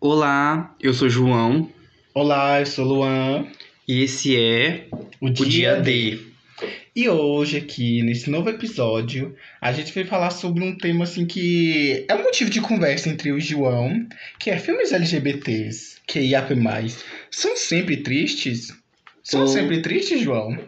Olá, eu sou João Olá, eu sou Luan, e esse é o, o Dia D. E hoje aqui, nesse novo episódio, a gente vai falar sobre um tema assim que é um motivo de conversa entre eu e o João, que é filmes LGBTs, que IAP+. São sempre tristes? São Ou- sempre tristes, João?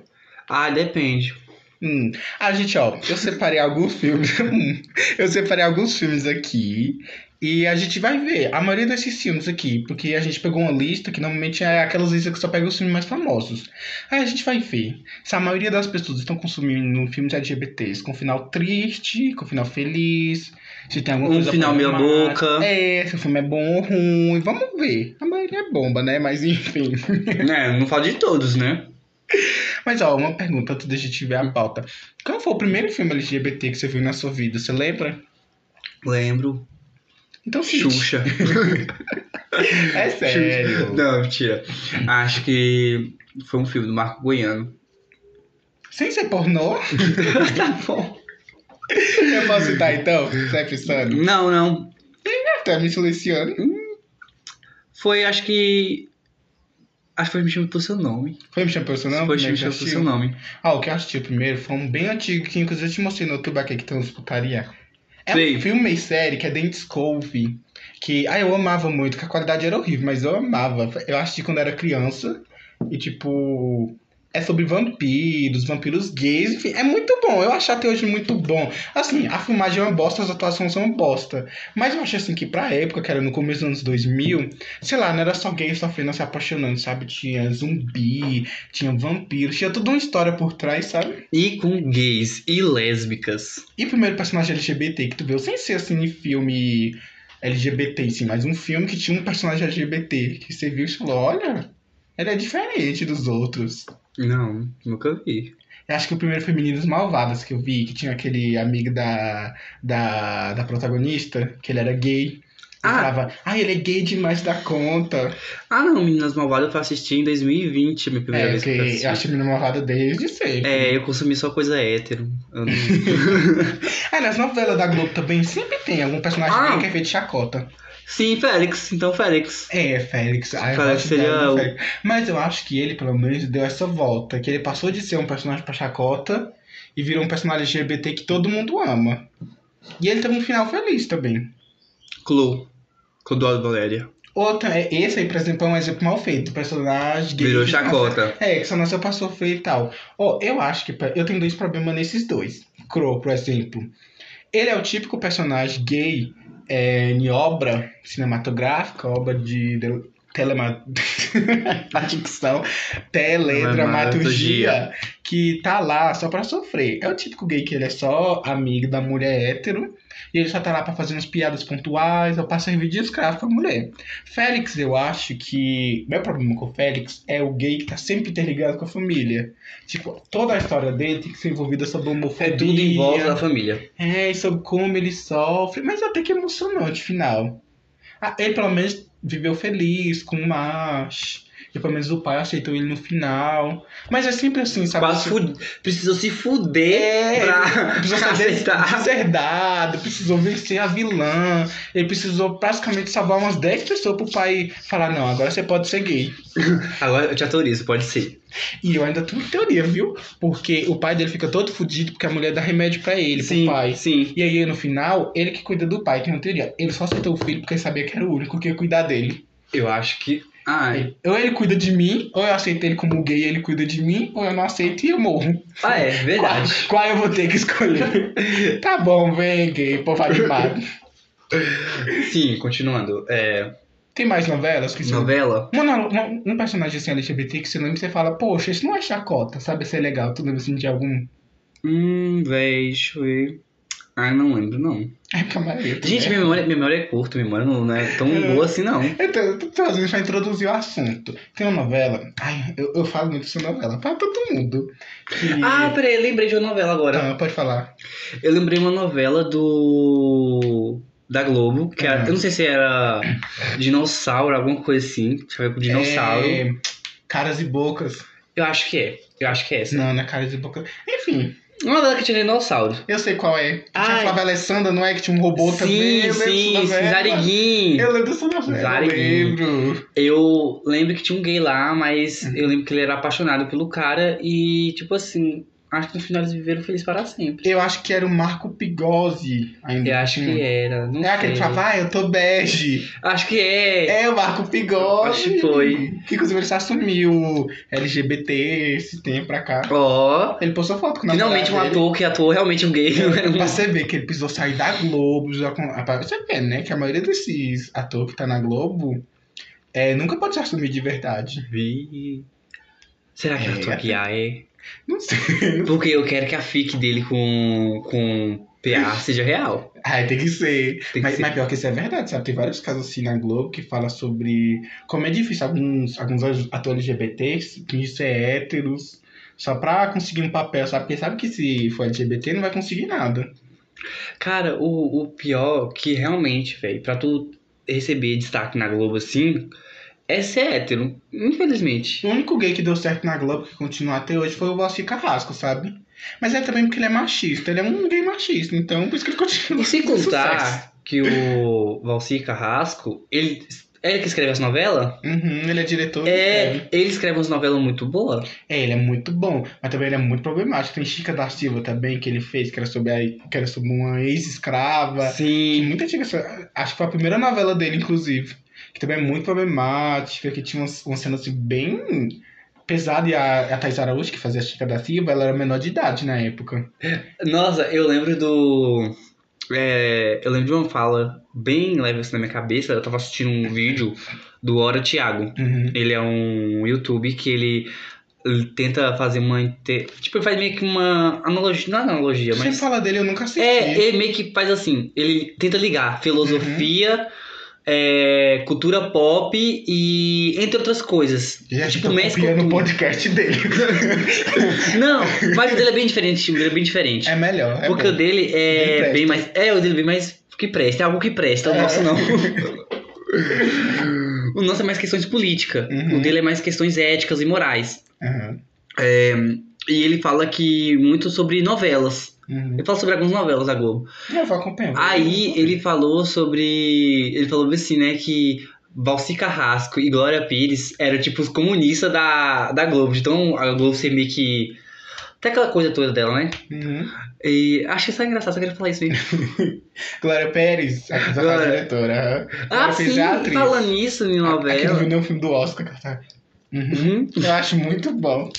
Ah, depende. Hum. A gente, ó, eu separei alguns filmes. Hum. eu separei alguns filmes aqui. E a gente vai ver a maioria desses filmes aqui, porque a gente pegou uma lista que normalmente é aquelas listas que só pega os filmes mais famosos. Aí a gente vai ver se a maioria das pessoas estão consumindo filmes LGBTs com final triste, com final feliz, se tem alguma Um coisa final meia boca. É, se o filme é bom ou ruim. Vamos ver. A maioria é bomba, né? Mas enfim. É, não falo de todos, né? Mas ó, uma pergunta antes da gente ver a pauta. Qual foi o primeiro filme LGBT que você viu na sua vida? Você lembra? Lembro. Então sim. Xuxa. É sério. Não, mentira. Acho que foi um filme do Marco Goiano. Sem ser pornô? tá bom. Eu posso citar então? Vai pensando? Não, não. Tá me silenciando. Foi, acho que. Acho que foi Me Chama Pelo Seu Nome. Foi me chamar pelo seu nome? Foi Me que Chama você Pelo Seu? Nome. Ah, o que eu assisti primeiro foi um bem antigo que inclusive eu te mostrei no YouTube aqui que tem uns putaria. É Sei. um filme e série que é Dente Cove. Que, ah, eu amava muito, que a qualidade era horrível, mas eu amava. Eu assisti quando era criança. E, tipo, é sobre vampiros, vampiros gays, enfim, é muito bom. Eu acho até hoje muito bom. Assim, a filmagem é uma bosta, as atuações são uma bosta. Mas eu acho assim que pra época, que era no começo dos anos 2000, sei lá, não era só gay sofrendo, se apaixonando, sabe? Tinha zumbi, tinha vampiros, tinha toda uma história por trás, sabe? E com gays e lésbicas. E primeiro personagem LGBT que tu viu, sem ser assim, filme LGBT, sim, mas um filme que tinha um personagem LGBT, que você viu e falou, olha, ele é diferente dos outros. Não, nunca vi. Eu acho que o primeiro foi Meninas Malvadas que eu vi, que tinha aquele amigo da, da, da protagonista, que ele era gay. Ah. falava, ah, ele é gay demais da conta. Ah, não, Meninas Malvadas eu fui assistir em 2020, a minha primeira É, vez que eu que assisti. eu acho Menina Malvada desde sempre. É, eu consumi só coisa hétero. Eu não... Ah, nas novelas da Globo também sempre tem algum personagem Ah. que é feito de chacota. Sim, Félix. Então, Félix. É, Félix. Eu Félix seria o- Félix. Mas eu acho que ele, pelo menos, deu essa volta. Que ele passou de ser um personagem pra chacota e virou um personagem LGBT que todo mundo ama. E ele teve um final feliz também. Clu. Clodoaldo Valéria. Outra, é- esse aí, por exemplo, é um exemplo mal feito. O personagem gay Virou chacota. É, que só nasceu pra sofrer e tal. Ó, eu acho que eu tenho dois problemas nesses dois. Crow, por exemplo. Ele é o típico personagem gay é, em obra cinematográfica, obra de, de telema... a dicção, teledramaturgia, que tá lá só pra sofrer. É o típico gay que ele é só amigo da mulher hétero, e ele só tá lá pra fazer umas piadas pontuais, ou pra servir de escravo pra mulher. Félix, eu acho que. Meu problema com o Félix é o gay que tá sempre interligado com a família. Tipo, toda a história dele tem que ser envolvida sobre homofobia. É tudo em volta da família. É, e sobre como ele sofre. Mas até que emocionante, final. Ah, ele pelo menos viveu feliz com o macho. E pelo menos o pai aceitou ele no final. Mas é sempre assim, sabe? Quase fud... precisou se fuder É, pra precisou ser aceitar. deserdado, precisou vencer a vilã. Ele precisou praticamente salvar umas 10 pessoas pro pai falar: não, agora você pode ser gay. Agora eu te autorizo, pode ser. E eu ainda tenho teoria, viu? Porque o pai dele fica todo fudido porque a mulher dá remédio pra ele, sim, pro pai. sim. E aí, no final, ele que cuida do pai, tem uma teoria. Ele só aceitou o filho porque ele sabia que era o único que ia cuidar dele. Eu acho que. Ai. Ou ele cuida de mim, ou eu aceito ele como gay e ele cuida de mim, ou eu não aceito e eu morro. Ah, é, verdade. Qual, qual eu vou ter que escolher? tá bom, vem, gay, povo animado. Sim, continuando. É, Tem mais novelas que você... novela? Uma, no- uma- um personagem assim LGBT que você lembra e você fala, poxa, isso não é chacota, sabe? Isso é legal. Tu lembra assim de algum. Hum, véi, deixa eu ver. Ah, não lembro, não. É porque a maioria. Gente, né? minha memória, minha memória é curta, minha memória não, não é tão É. boa assim, não. Então, eu tô trazendo pra introduzir o assunto. Tem uma novela. Ai, eu, eu falo muito dessa novela. Pra todo mundo. Que... Ah, peraí, lembrei de uma novela agora. Ah, pode falar. Eu lembrei uma novela do. da Globo, que era, Ah. eu não sei se era dinossauro, alguma coisa assim. Deixa eu ver com dinossauro. É, Caras e bocas. Eu acho que é. Eu acho que é essa. Não, não é caras e bocas. Enfim. Uma novela que tinha dinossauro. Eu sei qual é. Que Tinha a. Flávia Alessandra, não é? Que tinha um robô também. sim, Eu lembro sim, sim. Zariguinho. Eu lembro dessa novela. Eu Zariguinho. lembro. Eu lembro que tinha um gay lá, mas Uhum. eu lembro que ele era apaixonado pelo cara e, tipo assim, acho que no final eles viveram felizes para sempre. Eu acho que era o Marco Pigozzi ainda. Eu acho que era, não É aquele que sei. falava, ah, eu tô bege. Acho que é. É o Marco Pigozzi. Acho que foi. Que inclusive ele se assumiu LGBT esse tempo pra cá. Ó, Ele postou foto com o finalmente um dele. ator que atuou realmente um gay. um- Pra você ver que ele precisou sair da Globo. Já com... Pra você ver, né? Que a maioria desses atores que tá na Globo é, nunca pode se assumir de verdade. Vi. Será que É, é ator que é? Não sei. Porque eu quero que a fic dele com, com PA seja real. Ai, tem que ser. Tem que mas, ser. mas pior que isso é verdade, sabe? Tem vários casos assim na Globo que fala sobre como é difícil alguns, alguns atores LGBTs fingir é héteros só pra conseguir um papel, sabe? Porque sabe que se for LGBT não vai conseguir nada. Cara, o, o pior que realmente, velho, pra tu receber destaque na Globo assim, é ser hétero, infelizmente. O único gay que deu certo na Globo que continua até hoje foi o Valci Carrasco, sabe? Mas é também porque ele é machista. Ele é um gay machista, então por isso que ele continua. E sem com sucesso. contar que o Valcir Carrasco, ele, é ele que escreve as novelas? Uhum, ele é diretor. É, escreve. ele escreve umas novelas muito boas. É, ele é muito bom, mas também ele é muito problemático. Tem Chica da Silva também, que ele fez, que era sobre, a, que era sobre uma ex-escrava. Que Sim. Muito antiga. essa- Acho que foi a primeira novela dele, inclusive. Também é muito problemática, que tinha umas cenas assim, bem pesada. E a, a Thais Araújo, que fazia a Chica da Silva, ela era menor de idade na época. Nossa, eu lembro do. é, eu lembro de uma fala bem leve assim na minha cabeça. Eu tava assistindo um vídeo do Hora Thiago. Uhum. Ele é um YouTube que ele, ele tenta fazer uma. inte- Tipo, ele faz meio que uma analogia. Não é analogia, Você mas. fala dele, eu nunca assisti. É, ele meio que faz assim, ele tenta ligar filosofia, é, cultura pop e entre outras coisas. Já tipo, tipo, mescla copiando o podcast dele. Não, mas o dele é bem diferente, o dele é bem diferente. é melhor. É porque bom. o dele Bem é presta. bem mais. É, o dele é bem mais que presta, é algo que presta, o É. nosso não. o nosso é mais questões de política. Uhum. O dele é mais questões éticas e morais. Uhum. E ele fala que muito sobre novelas. Uhum. Ele fala sobre algumas novelas da Globo. Eu vou acompanhar. Aí ele falou sobre. Ele falou assim, né, que Valci Carrasco e Glória Pires eram tipo os comunistas da, da Globo. Então a Globo ser meio que. Até aquela coisa toda dela, né? Uhum. E achei só engraçado, só queria falar isso aí. Glória Pérez, a que Glória. diretora. Ah, fez sim, falando nisso em Aqui não novela. viu nenhum filme do Oscar, que. Uhum. Eu acho muito bom.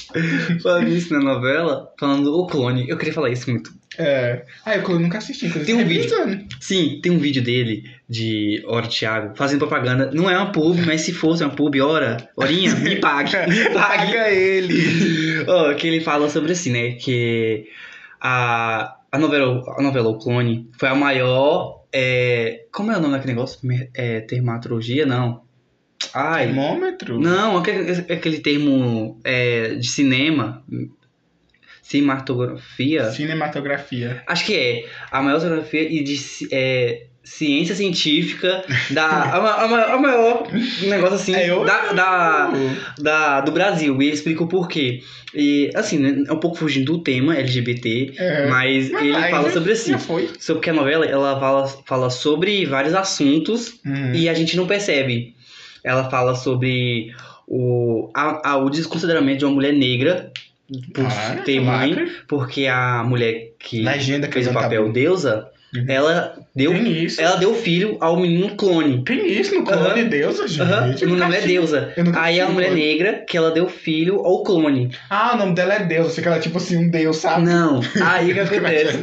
Falando nisso na novela, falando o clone, eu queria falar isso muito. É. Ah, eu nunca assisti. Tem um vídeo. revisando. Sim, tem um vídeo dele de Hora Thiago fazendo propaganda. Não é uma pub, mas se fosse uma pub, hora, horinha, me pague. Me pague. Paga ele. Ó, que ele fala sobre assim, né? Que a, a, novela, a novela O Clone foi a maior. é, como é o nome daquele negócio? É, termatologia? Não. Ai. Termômetro? Não, aquele, aquele termo é, de cinema. Cinematografia. Cinematografia. Acho que é. A maior fotografia e de é, ciência científica da. a, a a maior negócio assim É, eu- da, da, da- do Brasil. E ele explica o porquê. E assim, né, é um pouco fugindo do tema LGBT, É. mas Mas ele fala sobre assim. Sobre que a novela ela fala, fala sobre vários assuntos Uhum. e a gente não percebe. Ela fala sobre o, a, a- o desconsideramento de uma mulher negra por Ah, ter mãe, porque a mulher que Legenda fez o a papel deusa, Uhum. ela deu, ela deu filho ao menino clone. Tem isso no clone de Deusa, gente. Eu O nome é deusa. Aí uma mulher clone. negra que ela deu filho ao clone. Ah, o nome dela é Deusa. Fica ela tipo assim, um deus, sabe? Não, aí o que acontece?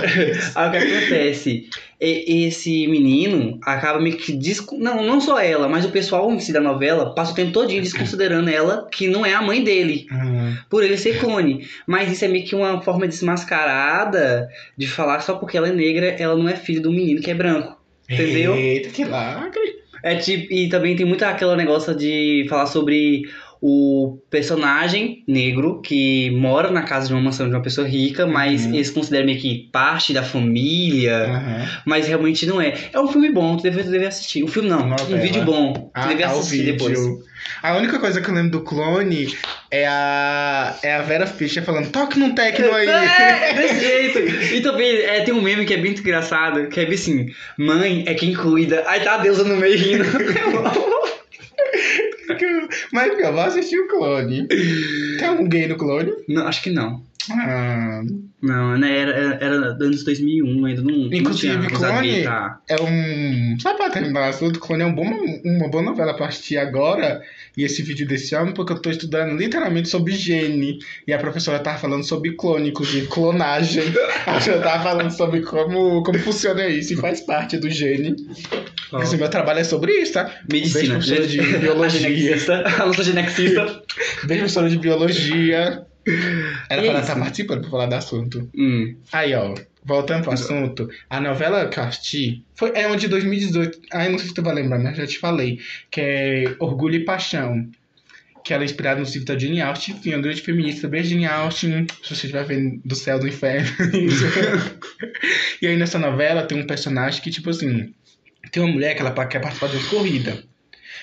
Aí o que acontece? Esse menino acaba meio que. Desco... Não, não só ela, mas o pessoal em si da novela passa o tempo todinho desconsiderando ela que não é a mãe dele. Uhum. por ele ser clone. Mas isso é meio que uma forma desmascarada de falar só porque ela é negra, ela não é filha do menino que é branco. Entendeu? Eita, que lacre. É tipo, e também tem muito aquele negócio de falar sobre o personagem negro que mora na casa de uma mansão de uma pessoa rica, mas Uhum. eles consideram meio que parte da família, Aham. mas realmente não é. É um filme bom, tu deve, tu deve assistir. Um filme não, Novela. um vídeo bom. Tu Ah, deve tá, o assistir depois. A única coisa que eu lembro do clone é a, é a Vera Fischer falando, toque num tecno aí. É, desse jeito. E também é, tem um meme que é muito engraçado, que é assim, mãe é quem cuida. Aí tá a deusa no meio rindo. Mas eu vou assistir o clone. Tem algum gay no clone? não, acho que não. Ah, Não, né, era, era, anos 2001, ainda não, não Inclusive, tinha usado Clone- é um. Só pra terminar o assunto, Clone é um bom, uma boa novela pra assistir agora. E esse vídeo desse ano, porque eu tô estudando literalmente sobre gene. E a professora tava falando sobre clone, inclusive clonagem. A professora tava falando sobre como, como funciona isso e faz parte do gene. Esse meu trabalho é sobre isso, tá? Medicina. Beijo, professora de A biologia. genexista. A nossa genexista. Beijo, professora de biologia. Era é pra estar participando pra falar do assunto. Hum. Aí, ó, voltando pro assunto, a novela que eu assisti foi, é onde 2018. Ah, eu não sei se tu vai lembrar, mas já te falei. Que é Orgulho e Paixão. Que ela é inspirada no livro da Jane Austen. Enfim, uma grande feminista. Beijo, Jane Austen. Se você estiver vendo do céu do inferno. e aí nessa novela tem um personagem que, tipo assim, tem uma mulher que ela quer participar de uma corrida.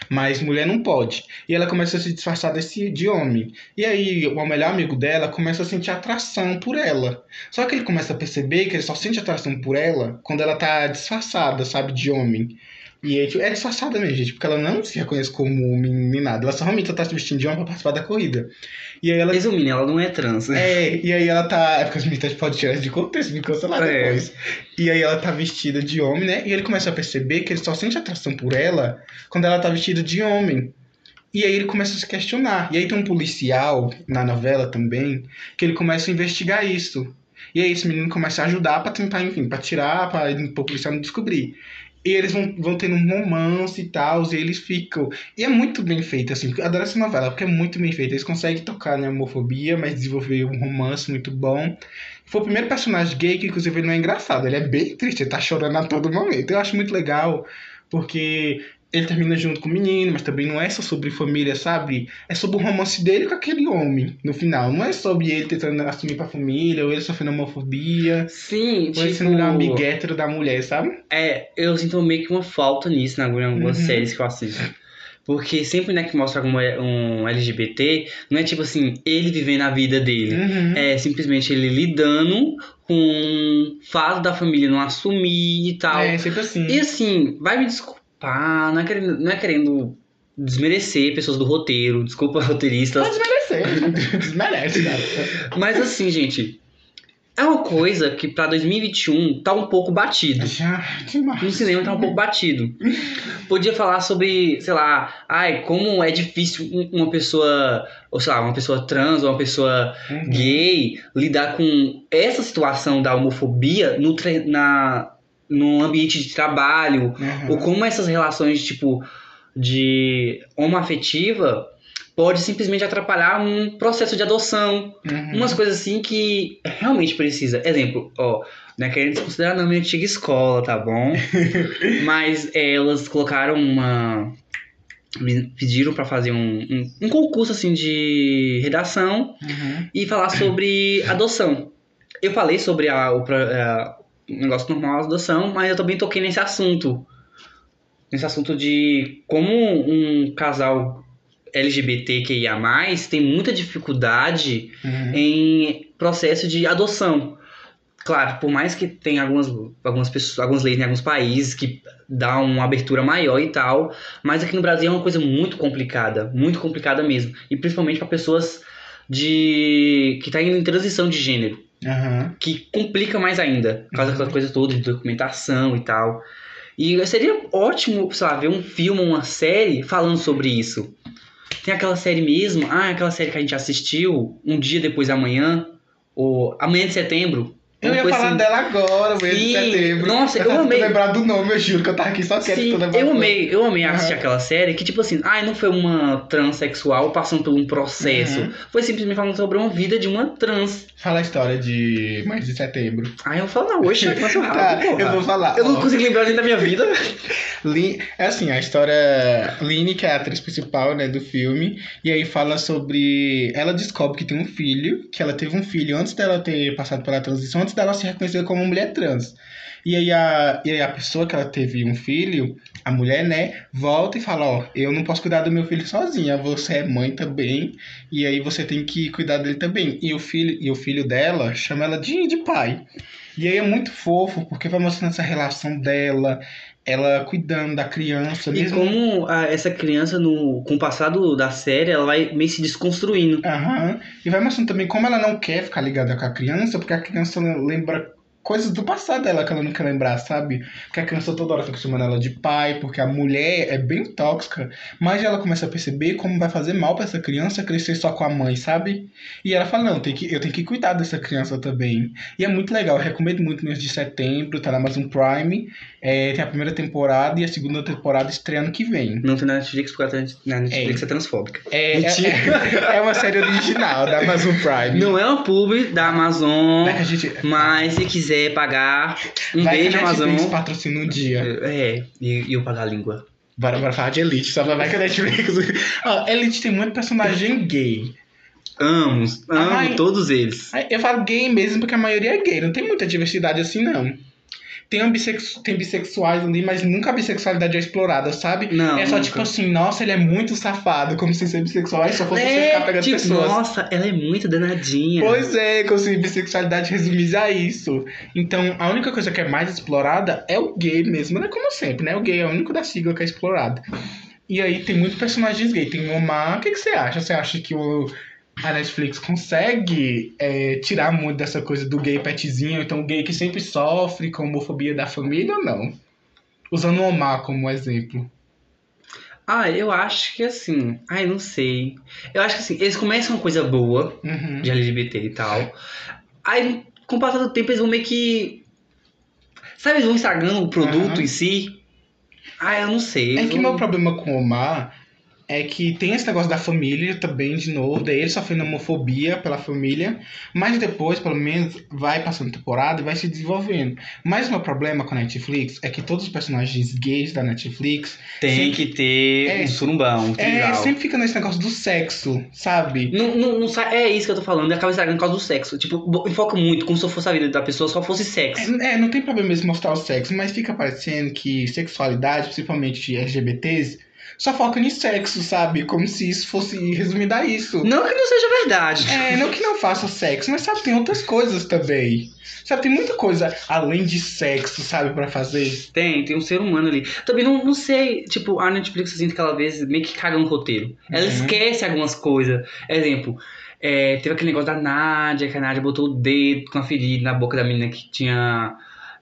Mas mulher não pode. E ela começa a se disfarçar desse, de homem. E aí o melhor amigo dela começa a sentir atração por ela. Só que ele começa a perceber que ele só sente atração por ela quando ela tá disfarçada, sabe, de homem. E aí, tipo, é disfarçada mesmo, gente, porque ela não se reconhece como homem nem nada. Ela só realmente tá se vestindo de homem pra participar da corrida. E aí ela. Resumindo, ela não é trans. É, e aí ela tá. É porque as meninas podem tirar de contexto, me cancelar É. depois. E aí ela tá vestida de homem, né? E ele começa a perceber que ele só sente atração por ela quando ela tá vestida de homem. E aí ele começa a se questionar. E aí tem um policial na novela também que ele começa a investigar isso. E aí esse menino começa a ajudar pra tentar, enfim, pra tirar, pra o policial não descobrir. E eles vão, vão tendo um romance e tal, e eles ficam. E é muito bem feito, assim. Adoro essa novela, porque é muito bem feita. Eles conseguem tocar na homofobia, mas desenvolver um romance muito bom. Foi o primeiro personagem gay que, inclusive, ele não é engraçado. Ele é bem triste, ele tá chorando a todo momento. Eu acho muito legal, porque ele termina junto com o menino, mas também não é só sobre família, sabe? É sobre o romance dele com aquele homem, no final. Não é sobre ele tentando assumir pra família, ou ele sofrendo homofobia, Sim, ou ele tipo... sendo um amigo hétero da mulher, sabe? É, eu sinto meio que uma falta nisso né, em algumas Uhum. séries que eu assisto. Porque sempre né, que mostra algum um LGBT, não é tipo assim, ele vivendo a vida dele. Uhum. É simplesmente ele lidando com o fato da família não assumir e tal. É, sempre assim. E assim, vai me desculpar, não é querendo, não é querendo desmerecer pessoas do roteiro, desculpa roteiristas. Pode desmerecer. Desmerece, cara. Mas assim, gente, é uma coisa que pra 2021 tá um pouco batido. Já, demais. No cinema tá um pouco batido. Podia falar sobre, sei lá, ai, como é difícil um- uma pessoa, ou sei lá, uma pessoa trans ou uma pessoa Uhum. gay lidar com essa situação da homofobia no, na, no ambiente de trabalho, Uhum. ou como essas relações, tipo, de homoafetiva pode simplesmente atrapalhar um processo de adoção. Uhum. Umas coisas assim que realmente precisa. Exemplo, ó, não é querendo desconsiderar não minha antiga escola, tá bom? Mas é, elas colocaram uma. Me pediram pra fazer um, um, um concurso assim de redação Uhum. e falar sobre adoção. Eu falei sobre a, o, a- negócio normal da adoção, mas eu também toquei nesse assunto. Nesse assunto de como um casal LGBTQIA, tem muita dificuldade Uhum. em processo de adoção. Claro, por mais que tenha algumas, algumas pessoas, algumas leis em alguns países que dá uma abertura maior e tal, mas aqui no Brasil é uma coisa muito complicada, muito complicada mesmo, e principalmente para pessoas de que tá em transição de gênero, Uhum. que complica mais ainda, por causa Uhum. daquela coisa toda de documentação e tal. E seria ótimo, sei lá, ver um filme, uma série falando sobre isso. Tem aquela série mesmo, ah, aquela série que a gente assistiu um dia depois da manhã, ou amanhã de setembro, Eu ia falar assim- dela agora, mês de setembro. nossa, eu tava amei. lembrar do nome, eu juro que eu tava aqui só quieto. Sim, eu amei, eu amei assistir aquela série que, tipo assim, ai, não foi uma transexual passando por um processo. Uhum. Foi simplesmente falando sobre uma vida de uma trans. Fala a história de mês de setembro. Aí eu vou falar, hoje ser rápido, Tá, eu vou falar. Eu não ó. consigo lembrar nem da minha vida. Lin- É assim, a história. Lini, que é a atriz principal né, do filme, e aí fala sobre. Ela descobre que tem um filho, que ela teve um filho antes dela ter passado pela transição, antes dela se reconhecer como mulher trans. E aí, a, e aí a pessoa que ela teve um filho, a mulher, né, volta e fala, ó, eu não posso cuidar do meu filho sozinha, você é mãe também, e aí você tem que cuidar dele também. E o filho, e o filho dela chama ela de, de pai. E aí é muito fofo, porque vai mostrando essa relação dela, ela cuidando da criança, E mesmo. como a- essa criança, no, com o passado da série, ela vai meio se desconstruindo. Aham. E vai mostrando também como ela não quer ficar ligada com a criança, porque a criança lembra coisas do passado dela que ela não quer lembrar, sabe? Porque a criança toda hora tá chamando ela de pai, porque a mulher é bem tóxica, mas ela começa a perceber como vai fazer mal pra essa criança crescer só com a mãe, sabe? E ela fala, não, tem que, eu tenho que cuidar dessa criança também. E é muito legal, eu recomendo muito mês de setembro, tá na Amazon Prime, é, tem a primeira temporada e a segunda temporada estreia ano que vem. Não tem na Netflix, porque a na Netflix é, transfóbica. É, Mentira. é, é uma série original da Amazon Prime. Não é uma pub da Amazon, que gente, mas se quiser pagar, um vai beijo, que a Netflix Amazon. patrocina um dia. É, e, e eu pagar a língua. Bora, bora falar de Elite, só vai que a Netflix. Ó, Elite tem muito personagem gay. Amo, amo Ai. todos eles. Eu falo gay mesmo porque a maioria é gay, não tem muita diversidade assim, não. Tem, bissexu... tem bissexuais ali, mas nunca a bissexualidade é explorada, sabe? Não, é só nunca. tipo assim, nossa, ele é muito safado, como se ser bissexual só fosse você ficar É, pegando tipo, pessoas. nossa, ela é muito danadinha. Pois é, como se bissexualidade resumisse a isso. Então, a única coisa que é mais explorada é o gay mesmo, né? Como sempre, né? O gay é o único da sigla que é explorado. E aí tem muitos personagens gay. Tem o Omar. O que, que você acha? Você acha que o, a Netflix consegue é, tirar muito dessa coisa do gay petzinho? Então, o gay que sempre sofre com a homofobia da família ou não? Usando o Omar como exemplo. Ah, eu acho que assim. Ai, não sei. Eu acho que assim, eles começam uma coisa boa Uhum. de LGBT e tal. Aí, com o passar do tempo, eles vão meio que. Sabe, eles vão estragando o produto Aham. em si. Ah, eu não sei. É que vão- meu problema com o Omar é que tem esse negócio da família também, de novo, daí ele sofrendo homofobia pela família, mas depois, pelo menos, vai passando temporada e vai se desenvolvendo. Mas o meu problema com a Netflix é que todos os personagens gays da Netflix Tem Sim. que ter É. um surumbão, um é, sempre fica nesse negócio do sexo, sabe? Não, não, não é isso que eu tô falando, e acaba estragando por causa do sexo. Tipo, enfoca muito, como se fosse a vida da pessoa, só fosse sexo. É, é, não tem problema mesmo mostrar o sexo, mas fica parecendo que sexualidade, principalmente de LGBTs, só foca em sexo, sabe? Como se isso fosse resumido a isso. Não que não seja verdade. É, não que não faça sexo, mas sabe, tem outras coisas também. Sabe, tem muita coisa além de sexo, sabe, pra fazer. Tem, tem um ser humano ali. Também não, não sei, tipo, a Netflix eu sinto que ela às vezes meio que caga no roteiro. Ela Uhum. esquece algumas coisas. Exemplo, é, teve aquele negócio da Nádia, que a Nádia botou o dedo com a ferida na boca da menina que tinha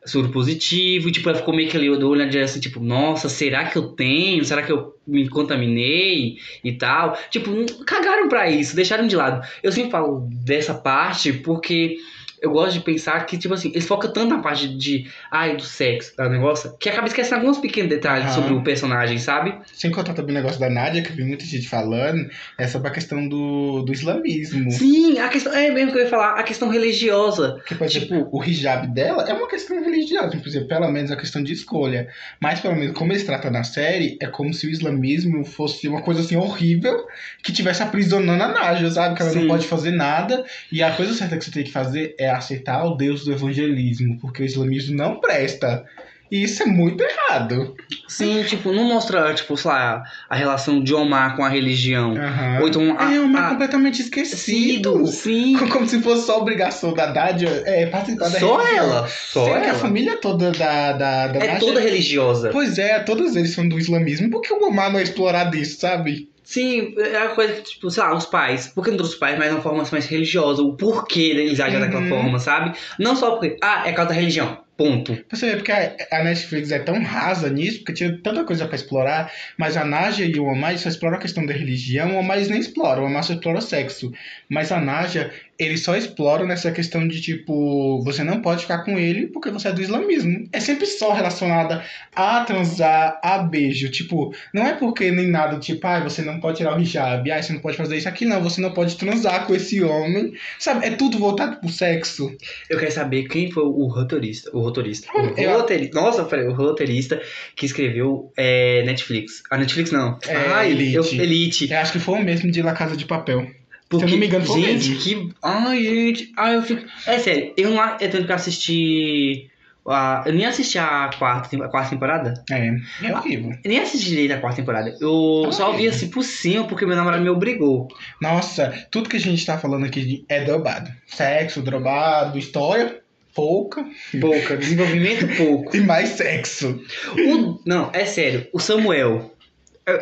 soro positivo. Tipo, ela ficou meio que ali, do olho assim, tipo, nossa, será que eu tenho? Será que eu me contaminei? E tal. Tipo, cagaram pra isso, deixaram de lado. Eu sempre falo dessa parte porque eu gosto de pensar que, tipo assim, eles focam tanto na parte de, ai, do sexo, do negócio, que acaba esquecendo alguns pequenos detalhes sobre o personagem, sabe? Sem contar também o negócio da Nádia, que eu vi muita gente falando, é sobre a questão do, do islamismo. Sim, a questão, é mesmo que eu ia falar, a questão religiosa. Que, por exemplo, Tipo- o hijab dela é uma questão religiosa, exemplo, pelo menos a questão de escolha. Mas, pelo menos, como eles tratam na série, é como se o islamismo fosse uma coisa assim horrível que tivesse aprisionando a Nádia, sabe? Que ela Sim. não pode fazer nada. E a coisa certa que você tem que fazer é aceitar o Deus do evangelismo, porque o islamismo não presta. E isso é muito errado. Sim, tipo, não mostra, tipo, sei lá, a relação de Omar com a religião. Aham. Ou então a, é uma a- completamente esquecido. Sim. Como se fosse só obrigação da Nádia é, participar da Só religião. ela, só Sendo que a ela. família toda da, da, da É Nádia- toda religiosa. Pois é, todos eles são do islamismo. Por que o Omar não é explorado isso, sabe? Sim, é a coisa que, tipo, sei lá, os pais. Por que não trouxe os pais, mas uma forma mais religiosa? O porquê eles agem daquela Uhum. forma, sabe? Não só porque, ah, é causa da religião. Ponto. Você vê, porque a, Netflix é tão rasa nisso, porque tinha tanta coisa pra explorar, mas a Nádia e o Omar só exploram a questão da religião, o Omar nem exploram, o Omar só explora o sexo. Mas a Nádia, eles só exploram nessa questão de tipo, você não pode ficar com ele porque você é do islamismo. É sempre só relacionada a transar, a beijo. Tipo, não é porque nem nada, tipo, ah, você não pode tirar o hijab, ah, você não pode fazer isso aqui, não, você não pode transar com esse homem. Sabe, é tudo voltado pro sexo. Eu quero saber quem foi o roteirista. O roteirista. O Eu- roteirista. Nossa, eu falei, o roteirista que escreveu é, Netflix. A Netflix não. É, Ai, Elite. eu- Elite. Eu acho que foi o mesmo de La Casa de Papel. Porque, Se eu não me engano, foi gente, mesmo. que. Ai, gente. Ai, eu fico. É sério, eu não eu tenho que assistir. A... Eu nem assisti a quarta, a quarta temporada. É, é horrível. Eu nem assisti direito a quarta temporada. Eu Ah, só é. vi assim por cima porque meu namorado me obrigou. Nossa, tudo que a gente tá falando aqui é drobado. Sexo, drobado, história, pouca. Pouca, desenvolvimento pouco. E mais sexo. O- Não, é sério, o Samuel.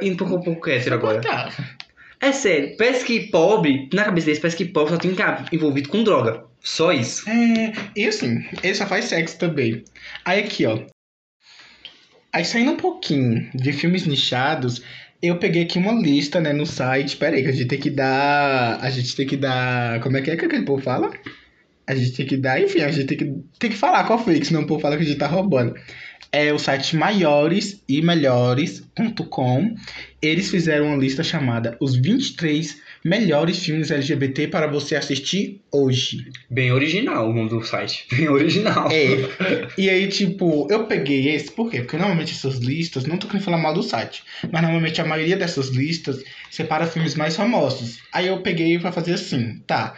Indo um pouco, um pouco hétero agora. Tá. É sério, parece que pobre, na cabeça deles, parece que pobre só tem que estar envolvido com droga. Só isso. É, e assim, ele só faz sexo também. Aí aqui, ó. Aí saindo um pouquinho de filmes nichados, eu peguei aqui uma lista, né, no site. Pera aí, que a gente tem que dar. A gente tem que dar. Como é que é que aquele povo fala? A gente tem que dar. Enfim, a gente tem que, tem que falar qual foi, senão o povo fala que a gente tá roubando. É o site maiores e melhores.com. Eles fizeram uma lista chamada Os 23 melhores filmes LGBT para você assistir hoje. Bem original o nome do site. Bem original. É. E aí, tipo, eu peguei esse, por quê? Porque normalmente essas listas, não tô querendo falar mal do site, mas normalmente a maioria dessas listas separa filmes mais famosos. Aí eu peguei pra fazer assim, tá.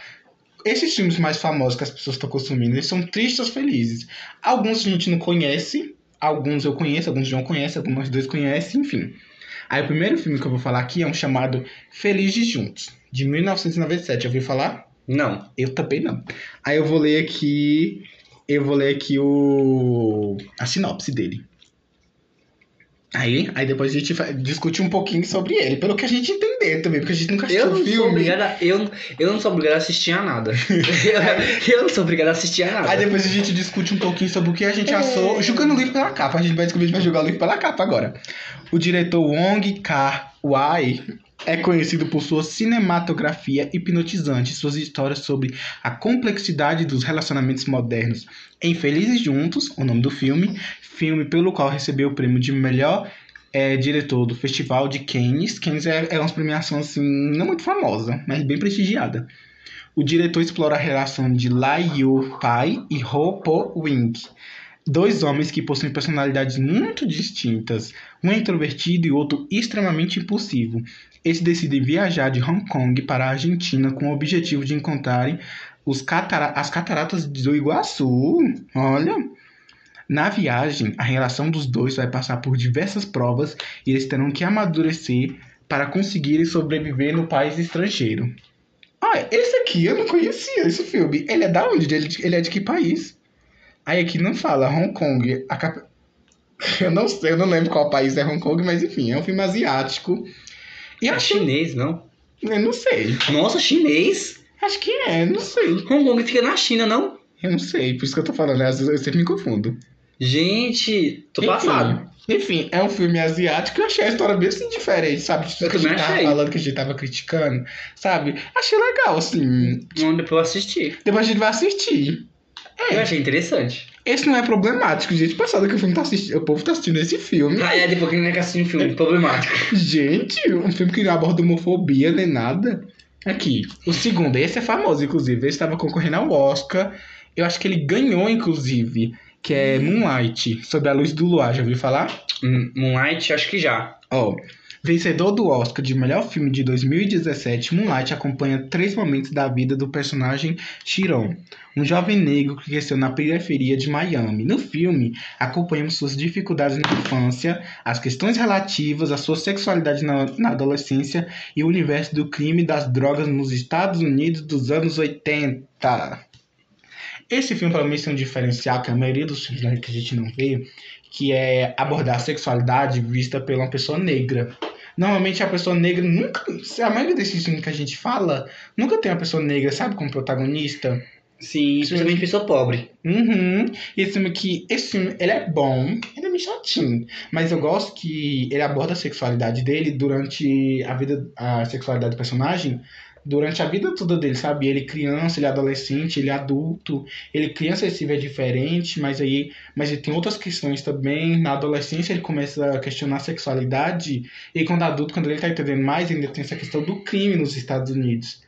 Esses filmes mais famosos que as pessoas estão consumindo, eles são tristes ou felizes. Alguns a gente não conhece, alguns eu conheço, alguns não conhecem, alguns nós dois conhecem, enfim. Aí o primeiro filme que eu vou falar aqui é um chamado Felizes Juntos, de 1997. Já ouviu falar? Não. Eu também não. Aí eu vou ler aqui. Eu vou ler aqui o. a sinopse dele. Aí, aí depois a gente discute um pouquinho sobre ele, pelo que a gente entender também, porque a gente nunca assistiu Eu o não sou filme. a, eu, eu não sou obrigado a assistir a nada. eu, eu não sou obrigado a assistir a nada. Aí depois a gente discute um pouquinho sobre o que a gente achou, julgando o livro pela capa. A gente vai descobrir, a gente vai julgar o livro pela capa agora. O diretor Wong Kar-wai é conhecido por sua cinematografia hipnotizante, suas histórias sobre a complexidade dos relacionamentos modernos. Em Felizes Juntos, o nome do filme, filme pelo qual recebeu o prêmio de melhor eh, diretor do Festival de Cannes. Cannes é, é uma premiação assim, não muito famosa, mas bem prestigiada. O diretor explora a relação de Lai Yu Pai e Ho Po Wing, dois homens que possuem personalidades muito distintas, um é introvertido e outro extremamente impulsivo. Eles decidem viajar de Hong Kong para a Argentina com o objetivo de encontrarem os catara as cataratas do Iguaçu. Olha! Na viagem, a relação dos dois vai passar por diversas provas e eles terão que amadurecer para conseguirem sobreviver no país estrangeiro. Ah, esse aqui eu não conhecia, esse filme. Ele é da onde? Ele, ele é de que país? Aí aqui não fala Hong Kong. Cap... Eu não sei, eu não lembro qual país é Hong Kong, mas enfim, é um filme asiático. E É acho chinês, não? Eu não sei. Nossa, chinês? Acho que é, não sei. Hong Kong fica na China, não? Eu não sei, por isso que eu tô falando, às vezes eu sempre me confundo. Gente, tô Enfim, passado. Enfim, é um filme asiático e eu achei a história bem assim diferente, sabe? Eu que a gente também tava achei. falando que a gente tava criticando, sabe? Achei legal, assim. Não, depois eu assisti. Depois a gente vai assistir. Eu achei interessante. Esse não é problemático, gente. Passada que o filme tá assistindo. O povo tá assistindo esse filme. Ah, é, depois que ele não quer assistir um filme problemático. Gente, um filme que não aborda homofobia nem nada. Aqui, o segundo, esse é famoso, inclusive. Ele estava concorrendo ao Oscar. Eu acho que ele ganhou, inclusive, que é Moonlight, Sob a Luz do Luar. Já ouviu falar? Hum, Moonlight, acho que já. Ó, vencedor do Oscar de melhor filme de 2017, Moonlight acompanha três momentos da vida do personagem Chiron, um jovem negro que cresceu na periferia de Miami. No filme, acompanhamos suas dificuldades na infância, as questões relativas à sua sexualidade na, na adolescência e o universo do crime e das drogas nos Estados Unidos dos anos 80. Esse filme, pelo menos, tem um diferencial que a maioria dos filmes né, que a gente não vê, que é abordar a sexualidade vista uma pessoa negra. Normalmente a pessoa negra nunca. A maioria desses filmes que a gente fala nunca tem uma pessoa negra, sabe, como protagonista. Sim, principalmente pessoa pobre. Uhum. E esse filme aqui, esse filme, ele é bom, ele é meio chatinho. Mas eu gosto que ele aborda a sexualidade dele durante a vida, a sexualidade do personagem, durante a vida toda dele, sabe? Ele criança, ele é adolescente, ele é adulto. Ele criança ele se vê diferente, mas aí, mas ele tem outras questões também. Na adolescência ele começa a questionar a sexualidade e quando adulto, quando ele tá entendendo mais, ainda tem essa questão do crime nos Estados Unidos.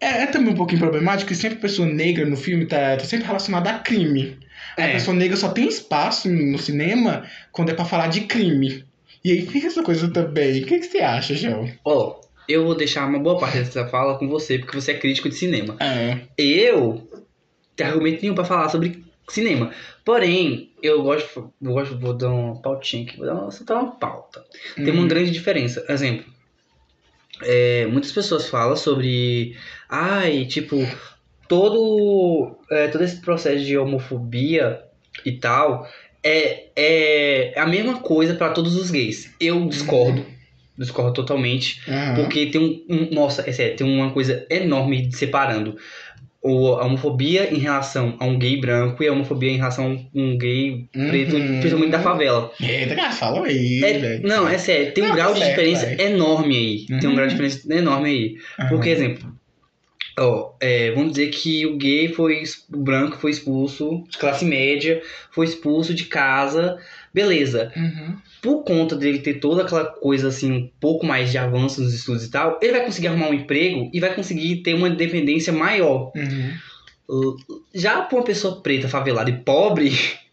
É, é também um pouquinho problemático que sempre a pessoa negra no filme tá, tá sempre relacionada a crime. A É. pessoa negra só tem espaço no cinema quando é pra falar de crime. E aí fica essa coisa também. O que, que você acha, João? Ó, eu vou deixar uma boa parte dessa fala com você, porque você é crítico de cinema. É. Eu tenho argumento nenhum pra falar sobre cinema. Porém, eu gosto, eu gosto, vou dar uma pautinha aqui, vou dar uma, soltar uma pauta. Tem uma Hum. grande diferença. Exemplo, é, muitas pessoas falam sobre, ai, tipo, todo, é, todo esse processo de homofobia e tal é, é a mesma coisa pra todos os gays. Eu discordo, discordo totalmente. Aham. Porque tem um, um- Nossa, é sério, tem uma coisa enorme separando o, a homofobia em relação a um gay branco e a homofobia em relação a um gay preto, Uhum. principalmente da favela. Eita, cara, fala aí, É- velho. não, é sério, tem um Não, grau tá de certo, diferença enorme aí. Tem um Uhum. grau de diferença enorme aí. Aham. Porque, exemplo, ó, é, vamos dizer que o gay foi. O branco foi expulso de classe média, foi expulso de casa, beleza Uhum. Por conta dele ter toda aquela coisa assim, um pouco mais de avanço nos estudos e tal, ele vai conseguir arrumar um emprego e vai conseguir ter uma independência maior. Uhum. Já pra uma pessoa preta, favelada e pobre,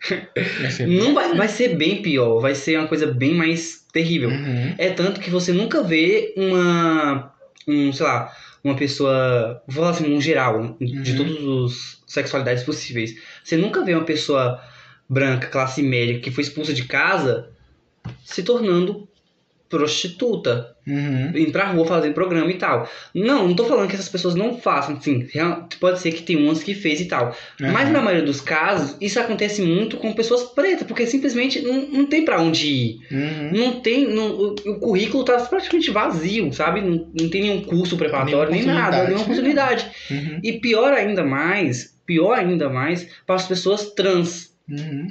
Vai não vai, vai ser bem pior, vai ser uma coisa bem mais terrível. Uhum. É tanto que você nunca vê uma, um, sei lá, uma pessoa, vou falar assim, um geral, de Uhum. todas as sexualidades possíveis. Você nunca vê uma pessoa branca, classe média, que foi expulsa de casa, se tornando prostituta, Uhum. indo pra rua fazendo programa e tal. Não, não tô falando que essas pessoas não façam, assim, pode ser que tem umas que fez e tal. Mas Aham. na maioria dos casos, isso acontece muito com pessoas pretas, porque simplesmente não, não tem pra onde ir. Uhum. Não tem. não- o, o currículo tá praticamente vazio, sabe? Não, não tem nenhum curso preparatório, nem nada, nenhuma oportunidade. oportunidade. Uhum. E pior ainda mais, pior ainda mais, para as pessoas trans. Uhum.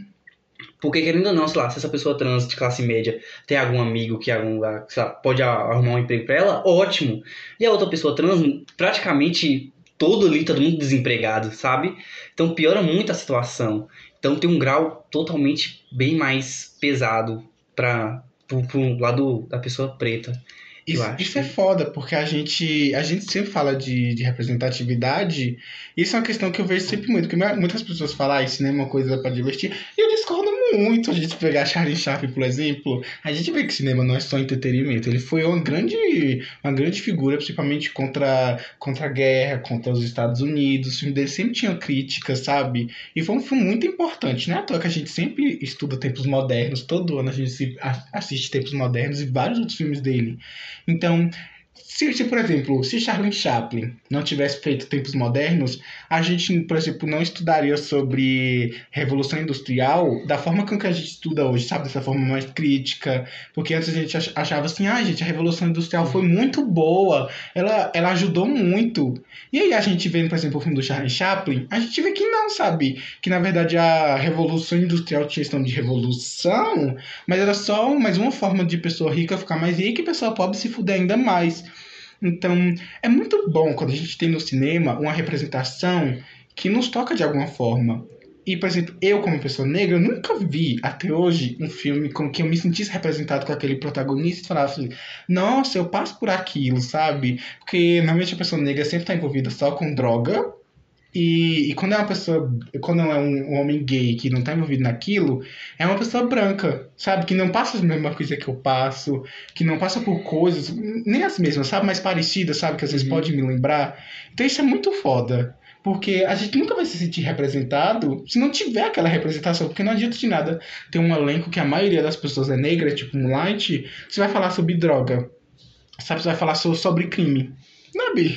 Porque querendo ou não, sei lá, se essa pessoa trans de classe média tem algum amigo que algum lugar, sei lá, pode arrumar um emprego pra ela, ótimo. E a outra pessoa trans, praticamente todo ali, todo mundo desempregado, sabe? Então piora muito a situação. Então tem um grau totalmente bem mais pesado para pro, pro lado da pessoa preta. Isso, isso é que- foda, porque a gente, a gente sempre fala de, de representatividade. Isso é uma questão que eu vejo sempre muito. Porque muitas pessoas falam, ah, isso não é uma coisa pra divertir. E eu discordo muito. A gente pegar Charlie Chaplin, por exemplo. A gente vê que cinema não é só entretenimento. Ele foi uma grande, uma grande figura, principalmente contra, contra a guerra, contra os Estados Unidos. O filme dele sempre tinha críticas, sabe? E foi um filme muito importante, né? À toa que a gente sempre estuda tempos modernos. Todo ano a gente assiste tempos modernos e vários outros filmes dele. Então, se, por exemplo, se Charlie Chaplin não tivesse feito tempos modernos, a gente, por exemplo, não estudaria sobre Revolução Industrial da forma com que a gente estuda hoje, sabe? Dessa forma mais crítica. Porque antes a gente ach- achava assim, ah, gente, a Revolução Industrial foi muito boa, ela, ela ajudou muito. E aí a gente vê, por exemplo, o filme do Charlie Chaplin, a gente vê que não, sabe? Que na verdade a Revolução Industrial tinha questão de revolução, mas era só mais uma forma de pessoa rica ficar mais rica e pessoa pobre se fuder ainda mais. Então, é muito bom quando a gente tem no cinema uma representação que nos toca de alguma forma. E, por exemplo, eu, como pessoa negra, nunca vi até hoje um filme com que eu me sentisse representado com aquele protagonista e falasse, nossa, eu passo por aquilo, sabe? Porque normalmente a pessoa negra sempre está envolvida só com droga. E, e quando é uma pessoa, quando é um, um homem gay que não tá envolvido naquilo, é uma pessoa branca, sabe? Que não passa as mesmas coisas que eu passo, que não passa por coisas, nem as mesmas, sabe? Mais parecidas, sabe? Que às vezes Uhum. pode me lembrar. Então isso é muito foda. Porque a gente nunca vai se sentir representado se não tiver aquela representação. Porque não adianta de nada ter um elenco que a maioria das pessoas é negra, tipo Moonlight, você vai falar sobre droga. Sabe? Você vai falar so- sobre crime. Sabe?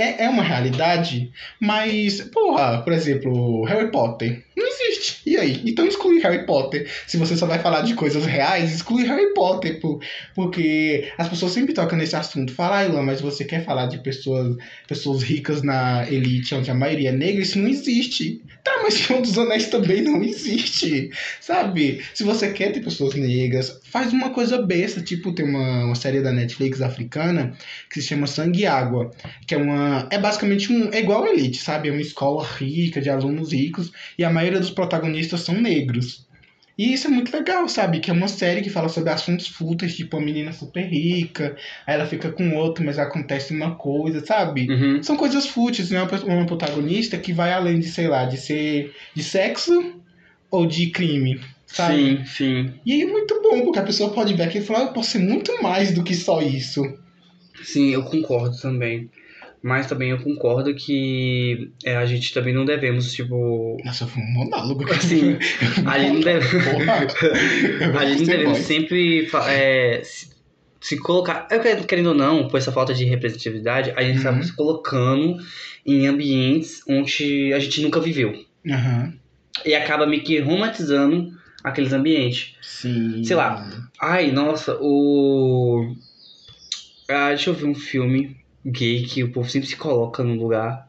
É, é uma realidade, mas, porra, por exemplo, Harry Potter. Não existe. E aí? Então exclui Harry Potter. Se você só vai falar de coisas reais, exclui Harry Potter. Por, porque as pessoas sempre tocam nesse assunto. Fala, ah, Ilan, mas você quer falar de pessoas, pessoas ricas na elite, onde a maioria é negra? Isso não existe. Tá, mas Senhor dos Anéis também não existe. Sabe? Se você quer ter pessoas negras, faz uma coisa besta. Tipo, tem uma, uma série da Netflix africana que se chama Sangue e Água. Que é uma. É basicamente um. É igual a Elite, sabe? É uma escola rica, de alunos ricos. E a maioria dos protagonistas são negros. E isso é muito legal, sabe? Que é uma série que fala sobre assuntos fúteis, tipo a menina super rica, aí ela fica com outro, mas acontece uma coisa, sabe? Uhum. São coisas fúteis, não é uma- uma protagonista que vai além de, sei lá, de ser de sexo ou de crime, sabe? Sim, sim. E aí é muito bom, porque a pessoa pode ver aquilo e falar, eu posso ser muito mais do que só isso. Sim, eu concordo também. Mas também eu concordo que é, a gente também não devemos, tipo. Nossa, foi um monólogo. Assim, a gente não deve. A gente não devemos sempre é, se, se colocar. Eu querendo, ou não, por essa falta de representatividade, a gente Uhum. está se colocando em ambientes onde a gente nunca viveu. Aham. E acaba meio que romantizando aqueles ambientes. Sim. Sei lá. Ai, nossa, o. Ah, deixa eu ver um filme gay que o povo sempre se coloca num lugar.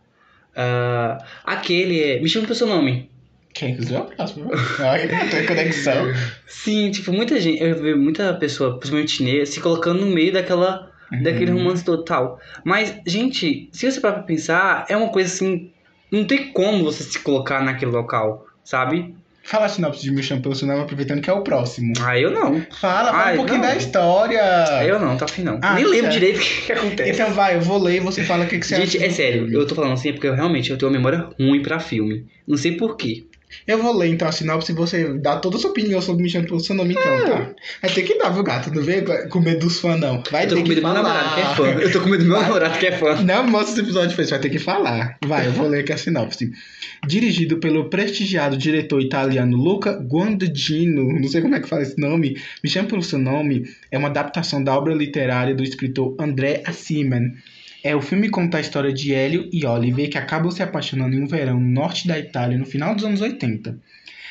Ah, aquele é. Me chama pelo seu nome. Quem quiser o próximo. Ai, não tem conexão. Sim, tipo, muita gente. Eu vejo muita pessoa, principalmente negra, se colocando no meio daquela. Daquele Uhum. romance total. Mas, gente, se você parar pra pensar, é uma coisa assim. Não tem como você se colocar naquele local, sabe? Fala a sinopse de Me Chama Pelo Nome, aproveitando que é o próximo. Ah, eu não. Fala, fala Ai, um pouquinho não. da história. Eu não, tá afim não. Ah, Nem lembro direito o que, que acontece. Então vai, eu vou ler e você fala o que, que você Gente, acha. é do sério, eu tô falando assim porque eu realmente eu tenho uma memória ruim pra filme. Não sei porquê. Eu vou ler então a sinopse e você dá toda a sua opinião sobre Me Chama Pelo Seu Nome, então, tá? Vai ter que dar, viu, gato? Não vem com medo dos fãs, não. Vai eu tô ter com medo do meu namorado que é fã. Eu tô com medo do meu Vai. namorado que é fã. Não mostra esse episódio depois, vai ter que falar. Vai, eu vou ler aqui a sinopse. Dirigido pelo prestigiado diretor italiano Luca Guadagnino, não sei como é que fala esse nome, Me Chama Pelo Seu Nome, é uma adaptação da obra literária do escritor André Assiman. É, o filme conta a história de Hélio e Oliver que acabam se apaixonando em um verão no norte da Itália no final dos anos 80.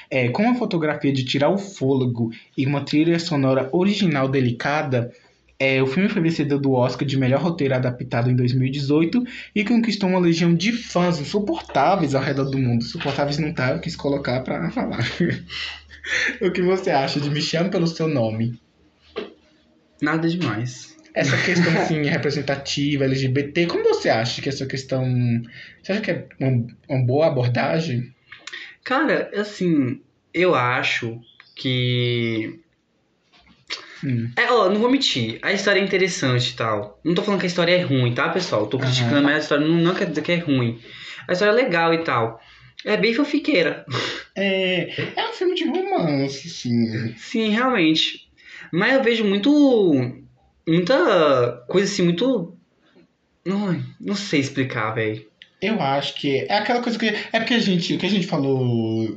É, com uma fotografia de tirar o fôlego e uma trilha sonora original delicada, é, o filme foi vencedor do Oscar de melhor roteiro adaptado em 2018 e conquistou uma legião de fãs insuportáveis ao redor do mundo. Insuportáveis não tá, eu quis colocar pra falar. o que você acha de Me Pelo Seu Nome? Nada demais. Essa questão, assim, representativa, LGBT, como você acha que essa questão... Você acha que é uma, uma boa abordagem? Cara, assim, eu acho que. Hum. É, ó, não vou mentir, a história é interessante e tal. Não tô falando que a história é ruim, tá, pessoal? Tô criticando, Aham. mas a história não, não quer dizer que é ruim. A história é legal e tal. É bem fanfiqueira. É, é um filme de romance, assim. Sim, realmente. Mas eu vejo muito. Muita coisa assim, muito. Ai, não sei explicar, velho. Eu acho que é aquela coisa que. É porque a gente. O que a gente falou.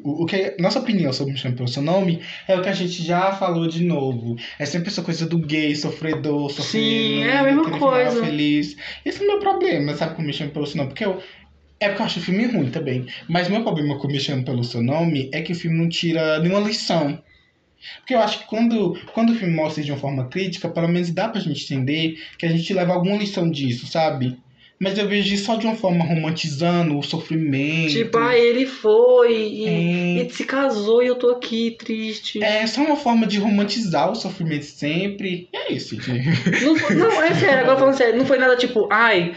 O, o que, nossa opinião sobre Me Chame Pelo Seu Nome é o que a gente já falou de novo. É sempre essa coisa do gay, sofredor, sofrendo. Sim, é a mesma coisa. Feliz. Esse é o meu problema, sabe, com Me Chame Pelo Seu Nome? Porque eu. É porque eu acho o filme ruim também. Mas meu problema com Me Chame Pelo Seu Nome é que o filme não tira nenhuma lição. Porque eu acho que quando, quando o filme mostra de uma forma crítica, pelo menos dá pra gente entender que a gente leva alguma lição disso, sabe? Mas eu vejo isso só de uma forma romantizando o sofrimento. Tipo, ah, ele foi e, É. se casou e eu tô aqui triste. É só uma forma de romantizar o sofrimento sempre. E é isso, gente. Não, não, é sério, agora falando sério, não foi nada tipo, ai,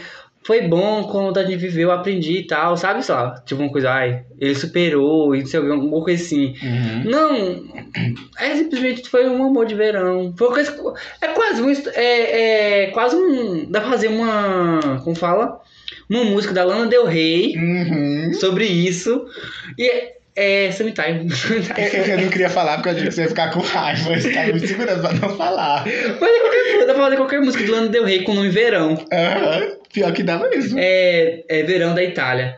foi bom quando a gente viveu, eu aprendi e tal, sabe só? Tipo uma coisa, ai, ele superou e não sei alguma coisa assim. Não, é simplesmente foi um amor de verão. Foi coisa, é quase um, é, é quase um, dá pra fazer uma, como fala? Uma música da Lana Del Rey Uhum. sobre isso. E é, é Summertime. Eu, eu não queria falar porque eu achei que você ia ficar com raiva. Você tava me segurando pra não falar. Mas é qualquer dá pra fazer qualquer música de Lana Del Rey com o nome Verão. Aham. Pior que dá mesmo. É, é Verão da Itália.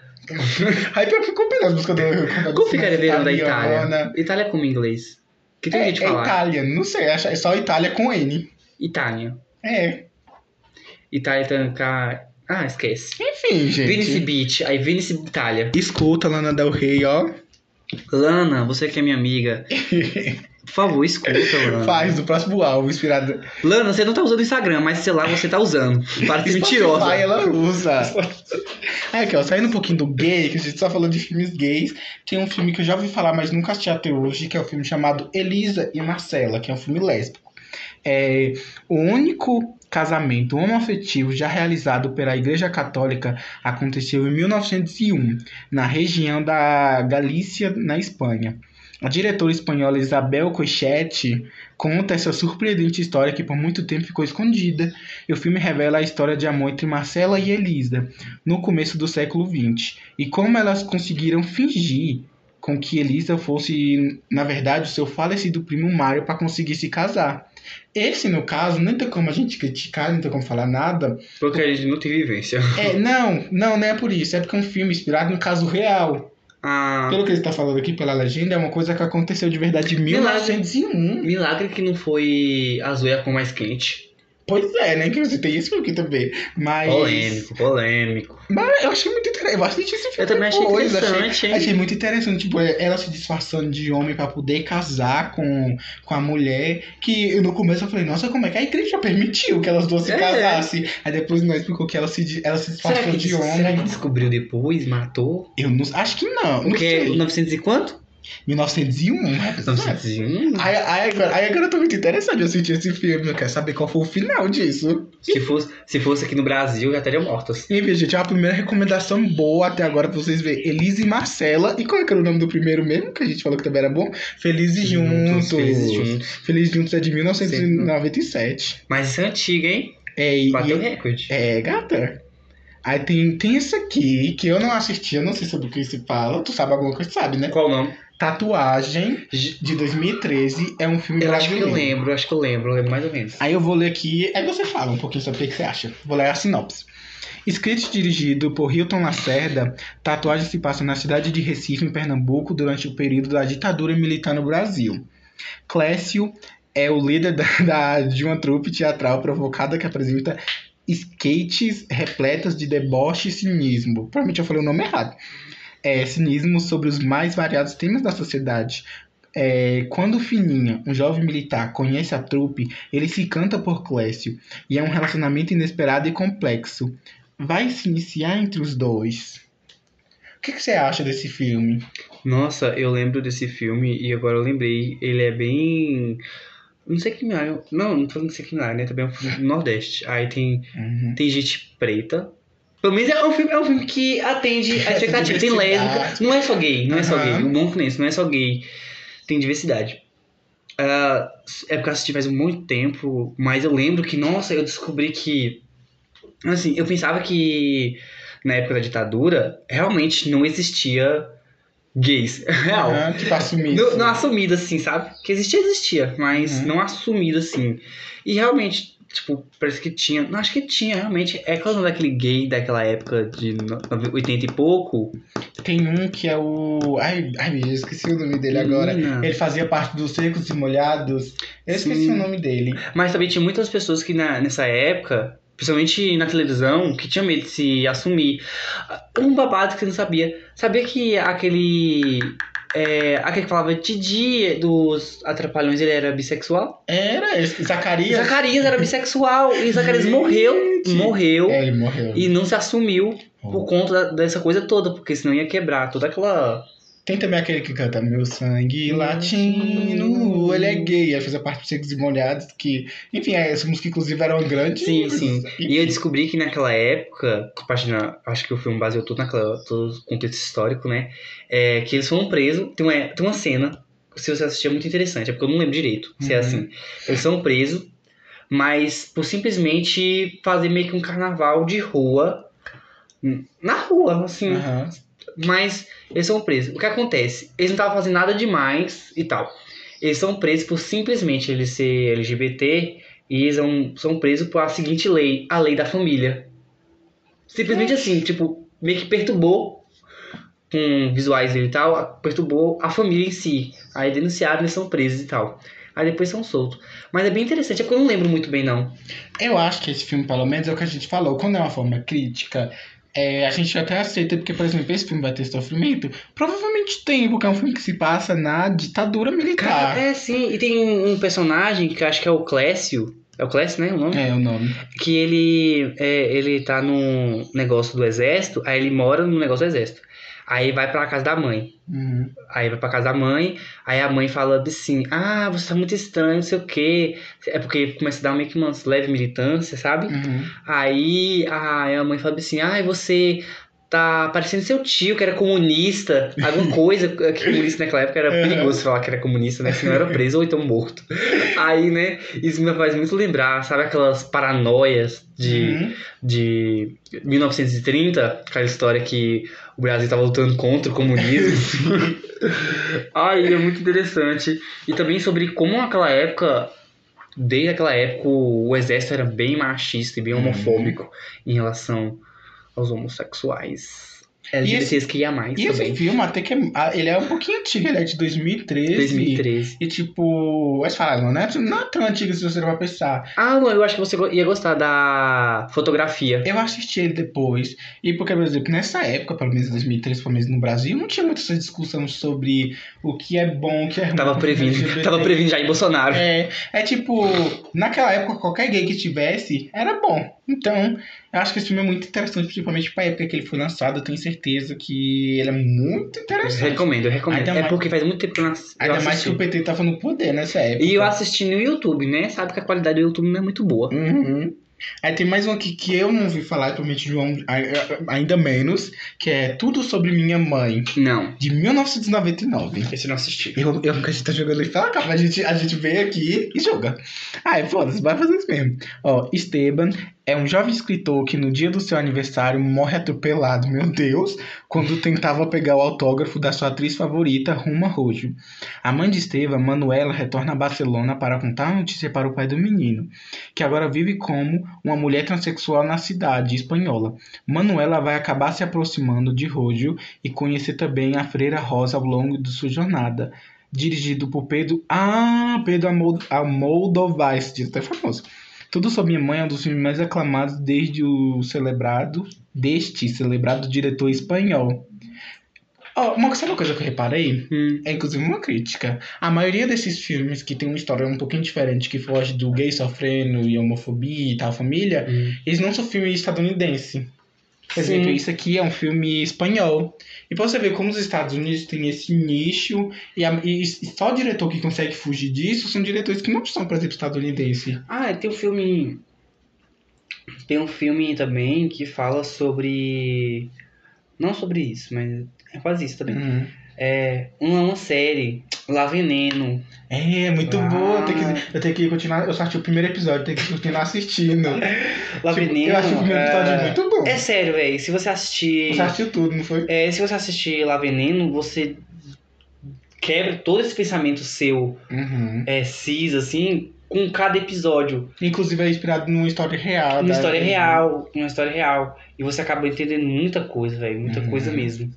Aí pior que combina as músicas do. Como ficaria Verão da. Itália? Itália como em inglês? Que tem É, gente é falar. Itália, não sei, é só Itália com N. Itália. É. Itália cá. Ah, esquece. Enfim, gente. Venice Beach. Aí Venice Itália. Escuta, Lana Del Rey, ó. Lana, você que é minha amiga. Por favor, escuta, Lana. Faz do próximo álbum, inspirado. Lana, você não tá usando o Instagram, mas sei lá, você tá usando. Para de mentirosa. Spotify, ela usa. Aí, aqui, ó, saindo um pouquinho do gay, que a gente só falou de filmes gays, tem um filme que eu já ouvi falar, mas nunca assisti até hoje, que é o um filme chamado Elisa e Marcela, que é um filme lésbico. É o único casamento homoafetivo já realizado pela Igreja Católica aconteceu em 1901, na região da Galícia, na Espanha. A diretora espanhola Isabel Coixet conta essa surpreendente história que por muito tempo ficou escondida, e o filme revela a história de amor entre Marcela e Elisa, no começo do século XX, e como elas conseguiram fingir com que Elisa fosse, na verdade, o seu falecido primo Mário para conseguir se casar. Esse, no caso, não tem como a gente criticar, não tem como falar nada. Porque a gente não tem vivência. É, não, não, não é por isso. É porque é um filme inspirado no caso real. Ah, Pelo que ele está falando aqui pela legenda, é uma coisa que aconteceu de verdade em Milagre. 1901. milagre que não foi a zoeira com mais quente. Pois é, né? Que você tem isso aqui também. Mas. Polêmico, polêmico. Mas eu achei muito interessante. Eu assisti esse filme Eu também achei interessante, Achei, hein? achei muito interessante. Tipo, ela se disfarçando de homem pra poder casar com, com a mulher. Que no começo eu falei, nossa, como é que a igreja permitiu que elas duas se É. casassem? Aí depois nós explicou que ela se, ela se disfarçou de homem. será que descobriu depois, matou? Eu não, acho que não. Não Porque sei. 900 e quanto? 1901, né? 901? Aí, aí, agora, aí agora eu tô muito interessado em assistir esse filme. Eu quero saber qual foi o final disso. Se fosse, se fosse aqui no Brasil, já teriam mortas. Enfim, gente, é a primeira recomendação boa até agora pra vocês verem. Elise e Marcela. E qual é que era o nome do primeiro mesmo? Que a gente falou que também era bom? Felizes Juntos. Felizes juntos. Felizes Juntos é de 1997. Mas isso é antigo, hein? É, Bateu e- recorde. é, gata. Aí tem, tem esse aqui, que eu não assisti, eu não sei sobre o que se fala. Tu sabe alguma coisa, sabe, né? Qual o nome? Tatuagem, de 2013, é um filme Eu acho que eu brasileiro. lembro, acho que eu lembro, eu lembro mais ou menos. Aí eu vou ler aqui, aí você fala um pouquinho sobre o que você acha. Vou ler a sinopse. Escrito e dirigido por Hilton Lacerda, Tatuagem se passa na cidade de Recife, em Pernambuco, durante o período da ditadura militar no Brasil. Clécio é o líder da, da- de uma trupe teatral provocada que apresenta skates repletas de deboche e cinismo. Provavelmente eu falei o nome errado. É, cinismo sobre os mais variados temas da sociedade. É, quando Fininha, um jovem militar, conhece a trupe, ele se canta por Clécio, e é um relacionamento inesperado e complexo. Vai se iniciar entre os dois. O que, que você acha desse filme? Nossa, eu lembro desse filme e agora eu lembrei. Ele é bem. Não sei que. Não, não tô falando de sei que área, né? Também é um filme do Nordeste. Aí tem, Uhum. tem gente preta. Pelo menos é um filme, é um filme que atende a expectativa. Tem lésbica. Não é só gay, não é só gay. O bom isso, não é só gay. Tem diversidade. Ah, é porque eu assisti faz muito tempo, mas eu lembro que, nossa, eu descobri que. Assim, eu pensava que na época da ditadura realmente não existia gays. Real. Tipo, assumir. Não, não assumido assim, sabe? Que existia, existia, mas Uhum. não assumido assim. E realmente, tipo, parece que tinha. Não, acho que tinha, realmente. É qual o nome daquele gay daquela época de no- 80 e pouco? Tem um que é o. Ai, ai, Deus, esqueci o nome dele agora. Ele fazia parte dos Secos e Molhados. Eu esqueci Sim. o nome dele. Mas também tinha muitas pessoas que na, nessa época, principalmente na televisão, que tinham medo de se assumir. Um babado que você não sabia. Sabia que aquele. É, aquele que falava Didi dos Atrapalhões, ele era bissexual? Era Zacarias. Zacarias era bissexual e Zacarias morreu. Morreu. É, ele morreu. E não se assumiu Oh. por conta dessa coisa toda, porque senão ia quebrar toda aquela. Tem também aquele que canta Meu sangue latino, ele é gay. Aí fazia parte dos Secos e Molhados, que... Enfim, essa música inclusive era uma grande... Sim, sim. E eu descobri que naquela época, página, acho que o filme baseou tudo naquela todo o contexto histórico, né? É, que eles foram presos. Tem uma, tem uma cena, se você assistir, é muito interessante, é porque eu não lembro direito se é Uhum. assim. Eles são presos, mas por simplesmente fazer meio que um carnaval de rua. Na rua, assim. Aham. Mas eles são presos. O que acontece? Eles não estavam fazendo nada demais e tal. Eles são presos por simplesmente eles ser LGBT e eles são, são presos por a seguinte lei, a lei da família. Simplesmente assim, tipo, meio que perturbou com visuais dele e tal, perturbou a família em si. Aí denunciaram, eles são presos e tal. Aí depois são soltos. Mas é bem interessante, é porque eu não lembro muito bem, não. Eu acho que esse filme, pelo menos, é o que a gente falou. Quando é uma forma crítica, É, a gente até aceita, porque, por exemplo, esse filme vai ter sofrimento. Provavelmente tem, porque é um filme que se passa na ditadura militar. Cara, é sim. E tem um, um personagem que eu acho que é o Clécio. É o Clécio, né? O nome? É, o nome. Que ele, é, ele tá num negócio do exército, aí ele mora no negócio do exército. Aí vai pra casa da mãe. Uhum. Aí vai pra casa da mãe, aí a mãe fala assim, ah, você tá muito estranho, não sei o quê. É porque começa a dar meio que uma leve militância, sabe? Uhum. Aí a, a mãe fala assim, ah, você tá parecendo seu tio, que era comunista, alguma coisa, que comunista naquela época era perigoso falar que era comunista, né? Senão era preso ou então morto. Aí, né, isso me faz muito lembrar, sabe aquelas paranoias de, Uhum. de 1930, aquela história que o Brasil estava lutando contra o comunismo. Ai, é muito interessante. E também sobre como naquela época, desde aquela época, o exército era bem machista e bem Uhum. homofóbico em relação aos homossexuais. LGBTs que ia mais E esse também. filme até que é, ah, ele é um pouquinho antigo, ele é de 2013. 2013. E tipo, eles falaram, né? Não é tão antigo se você vai pensar. Ah, Luan, eu acho que você ia gostar da fotografia. Eu assisti ele depois. E porque, por exemplo, nessa época, pelo menos em 2013, pelo menos no Brasil, não tinha muita essa discussão sobre o que é bom, o que é ruim. Tava previndo, tava previndo já em Bolsonaro. É, é tipo, naquela época, qualquer gay que tivesse era bom. Então, eu acho que esse filme é muito interessante, principalmente pra época que ele foi lançado. Eu tenho certeza que ele é muito Eu interessante. recomendo, eu recomendo. Ainda é mais- porque faz muito tempo que eu eu Ainda mais assisti. que o PT tava no poder nessa época. E eu assisti no YouTube, né? Sabe que a qualidade do YouTube não é muito boa. Uhum. Aí tem mais um aqui que eu não ouvi falar, provavelmente João ainda menos, que é Tudo Sobre Minha Mãe, Não, de 1999. esse eu não assisti. Eu, eu nunca tá jogando e fala, cara, a gente, a gente vem aqui e joga. Ai, foda-se, vai fazer isso mesmo. Ó, Esteban é um jovem escritor que no dia do seu aniversário morre atropelado, meu Deus, quando tentava pegar o autógrafo da sua atriz favorita, Ruma Rojo. A mãe de Esteban, Manuela, retorna a Barcelona para contar a notícia para o pai do menino, que agora vive como uma mulher transexual na cidade espanhola. Manuela vai acabar se aproximando de Rojo e conhecer também a Freira Rosa ao longo de sua jornada. Dirigido por Pedro. Ah, Pedro esse diz até famoso. Tudo sobre minha mãe é um dos filmes mais aclamados desde o celebrado. Deste celebrado diretor espanhol. Ó, uma, sabe uma coisa que eu reparei? Hum, É inclusive uma crítica. A maioria desses filmes que tem uma história um pouquinho diferente, que foge do gay sofrendo e homofobia e tal, família, hum. eles não são filmes estadunidenses. Por Sim. exemplo, isso aqui é um filme espanhol. E pra você ver como os Estados Unidos têm esse nicho, e, a- e só o diretor que consegue fugir disso são diretores que não são, por exemplo, estadunidenses. Ah, tem um filme. Tem um filme também que fala sobre. Não sobre isso, mas é quase isso também. Uhum. É uma, uma série, La Veneno. É, muito Ah. boa. Eu tenho, que, eu tenho que continuar. Eu só assisti o primeiro episódio, tenho que continuar assistindo. La Tipo, Veneno. eu acho o primeiro episódio é... muito bom. é sério, velho. Se você assistir. Você assistiu tudo, não foi? É, se você assistir La Veneno, você quebra todo esse pensamento seu Uhum. é, cis, assim, com cada episódio. Inclusive é inspirado numa história real. Uma história real, uma história real. E você acaba entendendo muita coisa, velho, muita Uhum. coisa mesmo.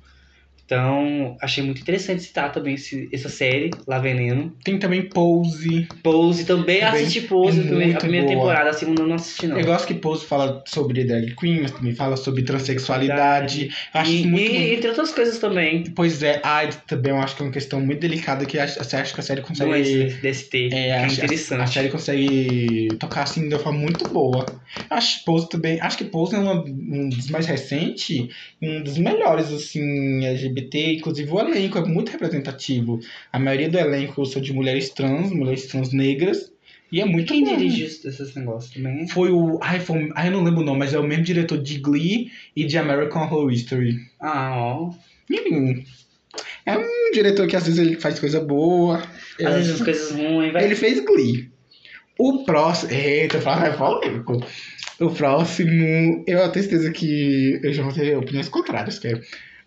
Então, achei muito interessante citar também esse- essa série, La Veneno. Tem também Pose. Pose também, Também assisti Pose, é a primeira, a muito primeira boa. temporada, a segunda eu não assisti não. Eu gosto que Pose fala sobre drag queen, mas também fala sobre transexualidade. Acho e, muito e bom. entre outras coisas também, Pois é, AIDS também eu acho que é uma questão muito delicada que você acha que a série consegue. doença DST, É, é acho- a, interessante. série consegue tocar assim de uma forma muito boa. Acho Pose também. Acho que Pose é uma- um dos mais recentes, um dos melhores, assim, LGBT. Inclusive o elenco é muito representativo. A maioria do elenco são de mulheres trans, mulheres trans negras. E é muito Quem bom. dirige esses negócios também? Foi o. Ai, foi, ai, eu não lembro o nome, mas é o mesmo diretor de Glee e de American Horror History. Ah, ó. Enfim. É um diretor que às vezes ele faz coisa boa. Às acho- vezes as coisas ruins, vai. Ele fez Glee. O próximo. Eita, é polêmico. O próximo. Eu tenho certeza que eu já vou ter opiniões contrárias, que é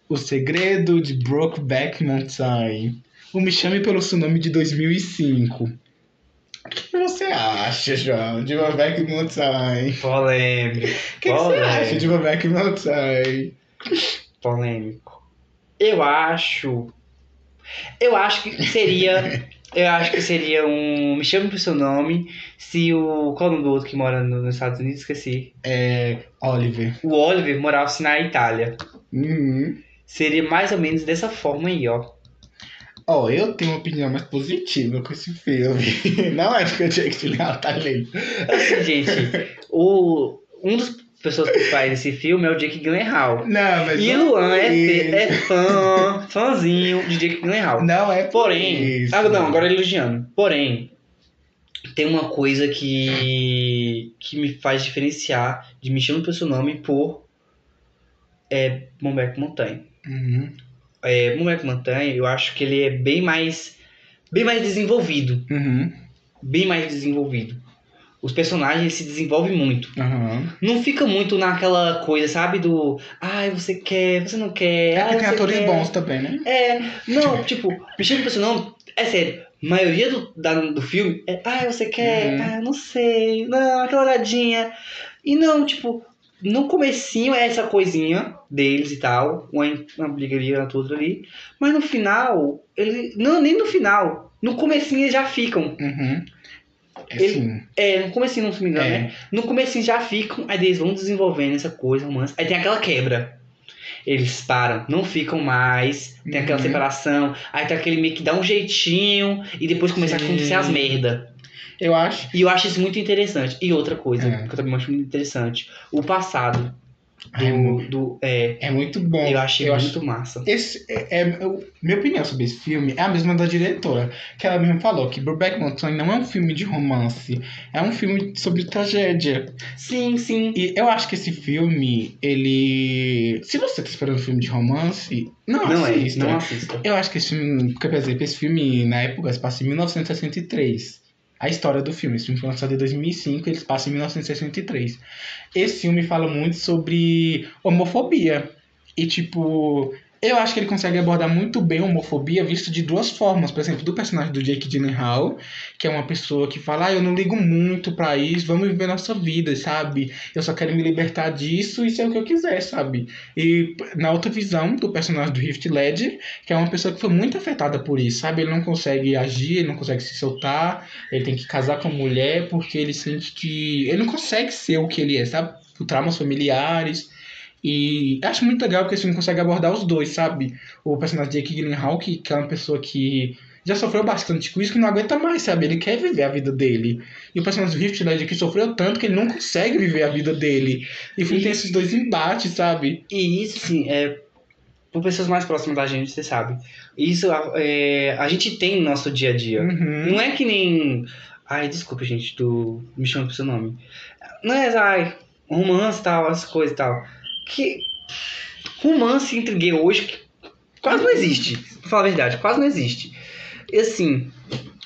O Segredo de Brokeback Mountain. O Me Chame Pelo Seu Nome de 2005. O que você acha, João, de Brokeback Mountain? Polêmico. O que, você acha de Brokeback Mountain? Polêmico. Eu acho. Eu acho que seria. Eu acho que seria um. Me chame pelo seu nome. Se o. Qual é o nome do outro que mora no- nos Estados Unidos? Esqueci. É. Oliver. O Oliver morava-se na Itália. Uhum. Seria mais ou menos dessa forma aí, ó. Ó, eu tenho uma opinião mais positiva com esse filme. Não é porque o Jake Gyllenhaal tá lindo. Assim, gente, o, um dos pessoas principais desse filme é o Jake Gyllenhaal. Não, mas. E Luan é, isso. é fã, fãzinho de Jake Gyllenhaal. Não é por Porém, isso. ah, não, agora elogiando. Porém, tem uma coisa que que me faz diferenciar de Me Chama Pelo Seu Nome por é, Mombeck Montanha. Uhum. É, Mombeck Montanha, eu acho que ele é bem mais bem mais desenvolvido, Uhum. bem mais desenvolvido. Os personagens se desenvolvem muito. Uhum. Não fica muito naquela coisa, sabe? Do. Ai, você quer, você não quer. É porque tem atores quer. bons também, né? É, não, tipo, me chama pelo seu nome, é sério. A maioria do, da, do filme é, ai, você quer, Uhum. ah, não sei, não, aquela olhadinha. E não, tipo, no comecinho é essa coisinha deles e tal, uma, uma briga ali, outra outra ali. Mas no final, ele. Não, nem no final. No comecinho eles já ficam. Uhum. É Ele- sim. É, no comecinho, não se me engano, É. né? No comecinho já ficam, aí eles vão desenvolvendo essa coisa, romance. Aí tem aquela quebra. Eles param, não ficam mais, tem aquela Uhum. separação, aí tem aquele meio que dá um jeitinho e depois começa Sim. a acontecer as merda. Eu acho. E eu acho isso muito interessante. E outra coisa, É. que eu também acho muito interessante, o passado do. do é, É muito bom. eu achei acho- muito massa. Esse é, é- eu- minha opinião sobre esse filme é a mesma da diretora, que ela mesmo falou que Brokeback Mountain não é um filme de romance, é um filme sobre tragédia. Sim, sim. E eu acho que esse filme, ele, se você tá esperando um filme de romance, não, Não é, assista. não assista. Eu acho que esse filme, porque, por exemplo, esse filme na época se passa em 1963. A história do filme, esse filme foi lançado em 2005, ele passa em 1963. Esse filme fala muito sobre homofobia. E, tipo, eu acho que ele consegue abordar muito bem a homofobia visto de duas formas. Por exemplo, do personagem do Jake Gyllenhaal, que é uma pessoa que fala, ah, eu não ligo muito pra isso, vamos viver nossa vida, sabe? Eu só quero me libertar disso e ser o que eu quiser, sabe? E na outra visão do personagem do Rift Ledger, que é uma pessoa que foi muito afetada por isso, sabe? Ele não consegue agir, ele não consegue se soltar, ele tem que casar com a mulher porque ele sente que. Ele não consegue ser o que ele é, sabe? Por traumas familiares. E acho muito legal porque esse filme consegue abordar os dois, sabe? O personagem de Jake Gyllenhaal, que, que é uma pessoa que já sofreu bastante com isso, que não aguenta mais, sabe? Ele quer viver a vida dele. E o personagem do Rift Ledger, que sofreu tanto que ele não consegue viver a vida dele. E o filme tem esses dois embates, sabe? E isso, assim, é. Por pessoas mais próximas da gente, você sabe. Isso é, a gente tem no nosso dia a dia. Uhum. Não é que nem. Ai, desculpa, gente, do. Me chama pelo seu nome. Não é, ai, romance e tal, essas coisas e tal. Que. Romance entre gay hoje quase não existe. Pra falar a verdade, quase não existe. E assim.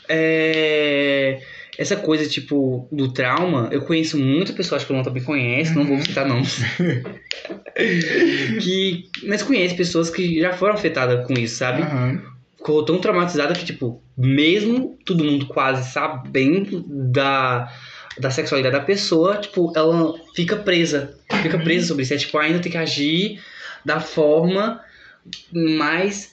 É. Essa coisa, tipo, do trauma, eu conheço muitas pessoas que eu não também conhece, não vou Uhum. citar nomes. que. Mas conhece pessoas que já foram afetadas com isso, sabe? Aham. ficou tão traumatizada que, tipo, mesmo todo mundo quase sabendo da, da sexualidade da pessoa, tipo, ela fica presa. Fica Uhum. presa sobre isso. É, tipo, ainda tem que agir da forma mais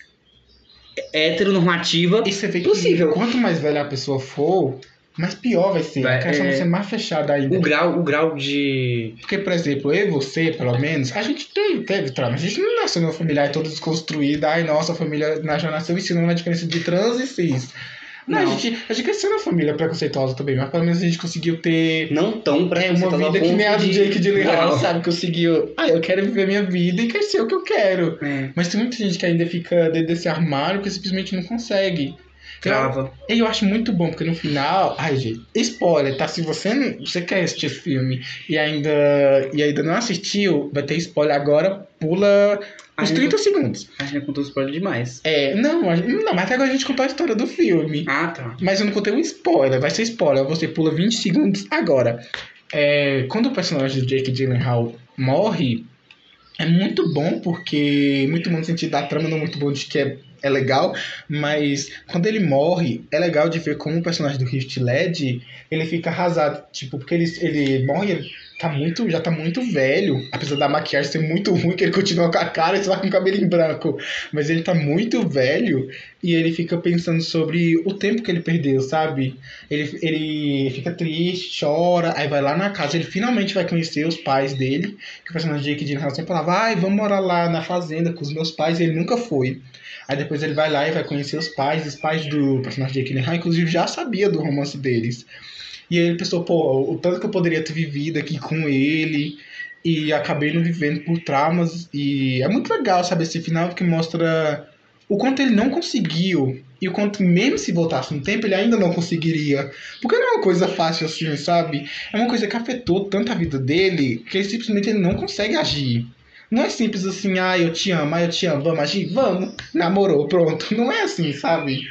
heteronormativa. E você vê que Possível. quanto mais velha a pessoa for, mais pior vai ser. Vai, a questão é. vai ser mais fechada ainda. O grau, o grau de. Porque, por exemplo, eu e você, pelo menos, a gente teve, teve trauma. A gente não nasceu numa família toda desconstruída. Ai, nossa, a família já nasceu ensinando a diferença de trans e cis. Não, Não. A, gente, a gente cresceu numa família preconceituosa também, mas pelo menos a gente conseguiu ter Não tão é, uma preconceituosa vida que nem a do de- Jake Gyllenhaal, Não. sabe? Conseguiu, ah, eu quero viver minha vida e ser o que eu quero. É, Mas tem muita gente que ainda fica dentro desse armário que simplesmente não consegue. trava. E eu acho muito bom, porque no final. Ai, gente, spoiler, tá? Se você. Você quer assistir esse filme e ainda, e ainda não assistiu, vai ter spoiler agora, pula uns Ainda- 30 segundos. A gente já contou spoiler demais. É, não, a não, mas até agora a gente contou a história do filme. Ah, tá. Mas eu não contei um spoiler, vai ser spoiler. Você pula 20 segundos agora. É, quando o personagem do Jake Gyllenhaal morre, é muito bom, porque. Muito bom no sentido da trama, não muito bom de que é, é legal. Mas quando ele morre, é legal de ver como o personagem do Rift Led ele fica arrasado. Tipo, porque ele, ele morre tá muito, já tá muito velho. Apesar da maquiagem ser muito ruim, que ele continua com a cara e só com o cabelo em branco. Mas ele tá muito velho e ele fica pensando sobre o tempo que ele perdeu, sabe? Ele, ele fica triste, chora, aí vai lá na casa, ele finalmente vai conhecer os pais dele. Que o personagem de Jake Gyllenhaal sempre falava, ai, vamos morar lá na fazenda com os meus pais, e ele nunca foi. Aí depois ele vai lá e vai conhecer os pais, os pais do personagem de Jake Gyllenhaal, inclusive já sabia do romance deles. E aí ele pensou, pô, o tanto que eu poderia ter vivido aqui com ele e acabei não vivendo por traumas. E é muito legal, sabe, esse final que mostra o quanto ele não conseguiu e o quanto mesmo se voltasse no tempo ele ainda não conseguiria. Porque não é uma coisa fácil assim, sabe? É uma coisa que afetou tanto a vida dele que ele simplesmente ele não consegue agir. Não é simples assim, ah, eu te amo, ah, eu te amo, vamos agir? Vamos, namorou, pronto. Não é assim, sabe?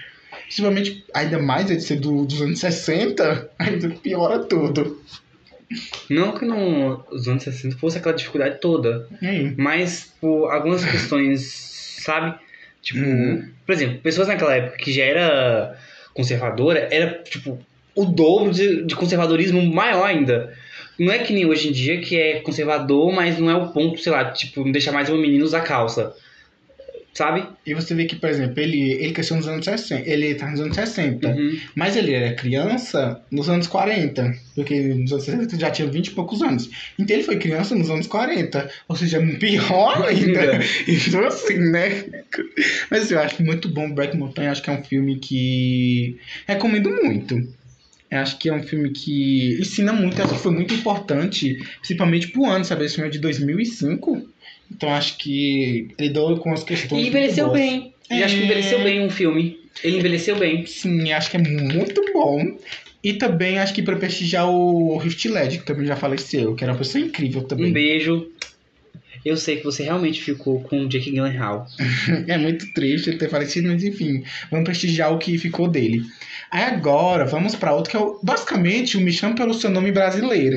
Principalmente, ainda mais ele ser do, dos anos 60, ainda piora tudo. Não que nos anos 60 fosse aquela dificuldade toda, Hum. mas por algumas questões, sabe? Tipo, Uhum. por exemplo, pessoas naquela época que já era conservadora, era tipo o dobro de, de conservadorismo maior ainda. Não é que nem hoje em dia que é conservador, mas não é o ponto, sei lá, tipo, não deixar mais uma menina usar calça. Sabe? E você vê que, por exemplo, ele, ele cresceu nos anos 60. Ele tá nos anos 60. Uhum. Mas ele era criança nos anos 40. Porque nos anos 60 ele já tinha 20 e poucos anos. Então ele foi criança nos anos 40. Ou seja, pior ainda. Ainda. então assim, né? Mas assim, eu acho muito bom Black Mountain. Acho que é um filme que recomendo muito. Eu acho que é um filme que ensina muito. Acho que foi muito importante. Principalmente pro ano, sabe? Esse filme é de 2005. Então acho que ele deu com as questões. E envelheceu bem. E acho que envelheceu É. bem um filme. Ele envelheceu bem. Sim, acho que é muito bom. E também acho que pra prestigiar o Rift Led, que também já faleceu, que era uma pessoa incrível Um também. beijo. Eu sei que você realmente ficou com o Jake Gyllenhaal. É muito triste ele ter falecido, mas enfim, vamos prestigiar o que ficou dele. Aí agora, vamos pra outro que é o, basicamente o Me Chama Pelo Seu Nome Brasileiro.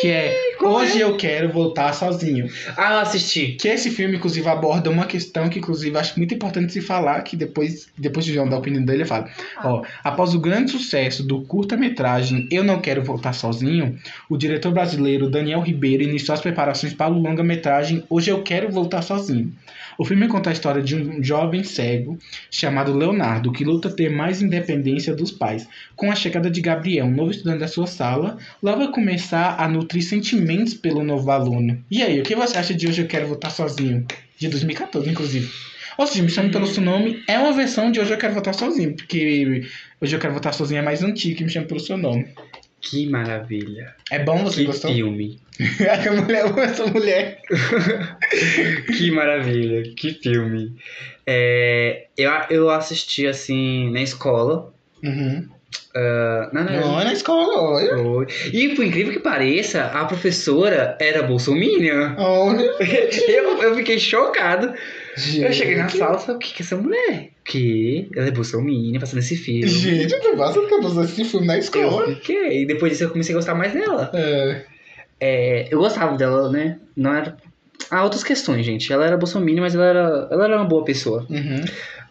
que é Hoje Eu Quero Voltar Sozinho. Ah, eu assisti. Que esse filme, inclusive, aborda uma questão que, inclusive, acho muito importante se falar, que depois, depois de João dar a opinião dele, ele fala. Ó, após o grande sucesso do curta-metragem Eu Não Quero Voltar Sozinho, o diretor brasileiro Daniel Ribeiro iniciou as preparações para o longa-metragem Hoje Eu Quero Voltar Sozinho. O filme conta a história de um jovem cego chamado Leonardo, que luta ter mais independência dos pais. Com a chegada de Gabriel, um novo estudante da sua sala, Léo vai começar a nutrir sentimentos pelo novo aluno. E aí, o que você acha de Hoje Eu Quero Voltar Sozinho? De 2014, inclusive. Ou seja, Me Chame Pelo Seu Nome é uma versão de Hoje Eu Quero Voltar Sozinho, porque Hoje Eu Quero Voltar Sozinho é mais antigo que Me Chame Pelo Seu Nome. Que maravilha. É bom, você que gostou? filme. a mulher essa mulher. que maravilha. Que filme. É, eu, eu assisti assim na escola. Uhum. Ah, não, não, Não, é na escola, olha. Foi. E por incrível que pareça, a professora era bolsominion. Olha. Eu, eu fiquei chocado. Eu cheguei na Gente. sala e falei, o que que é essa mulher? Que? Ela é bolsominion, passando esse filme. Gente, eu tô passando cabeça esse filme na Eu escola. fiquei. E depois disso eu comecei a gostar mais dela. É. É, eu gostava dela, né? Não era. Há outras questões, gente. Ela era bolsominion, mas ela era, ela era uma boa pessoa. Uhum.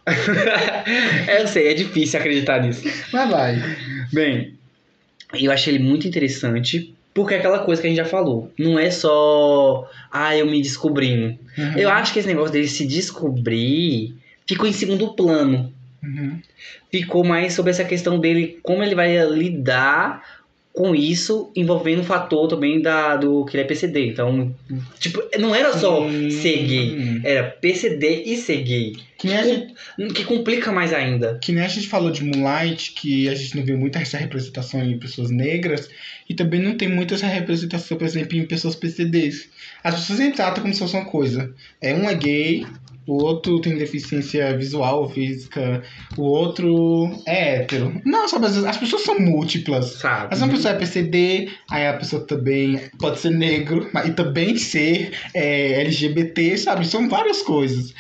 eu sei, é difícil acreditar nisso. Mas vai. Bem, eu achei ele muito interessante, porque é aquela coisa que a gente já falou. Não é só, ah, eu me descobrindo. Uhum. Eu acho que esse negócio dele se descobrir ficou em segundo plano. Uhum. Ficou mais sobre essa questão dele, como ele vai lidar com isso, envolvendo o fator também da, do que ele é PCD. Então, tipo, não era só Sim. ser gay, era PCD e ser gay. Que a gente, Que complica mais ainda. que nem a gente falou de Moonlight, que a gente não vê muita essa representação em pessoas negras, e também não tem muita essa representação, por exemplo, em pessoas PCDs. As pessoas nem tratam como se fosse uma coisa. É um é gay, o outro tem deficiência visual ou física, o outro é hétero. Não, sabe, as pessoas são múltiplas. Sabe? Mas uma pessoa é PCD, aí a pessoa também pode ser negro, e também ser é, LGBT, sabe? São várias coisas.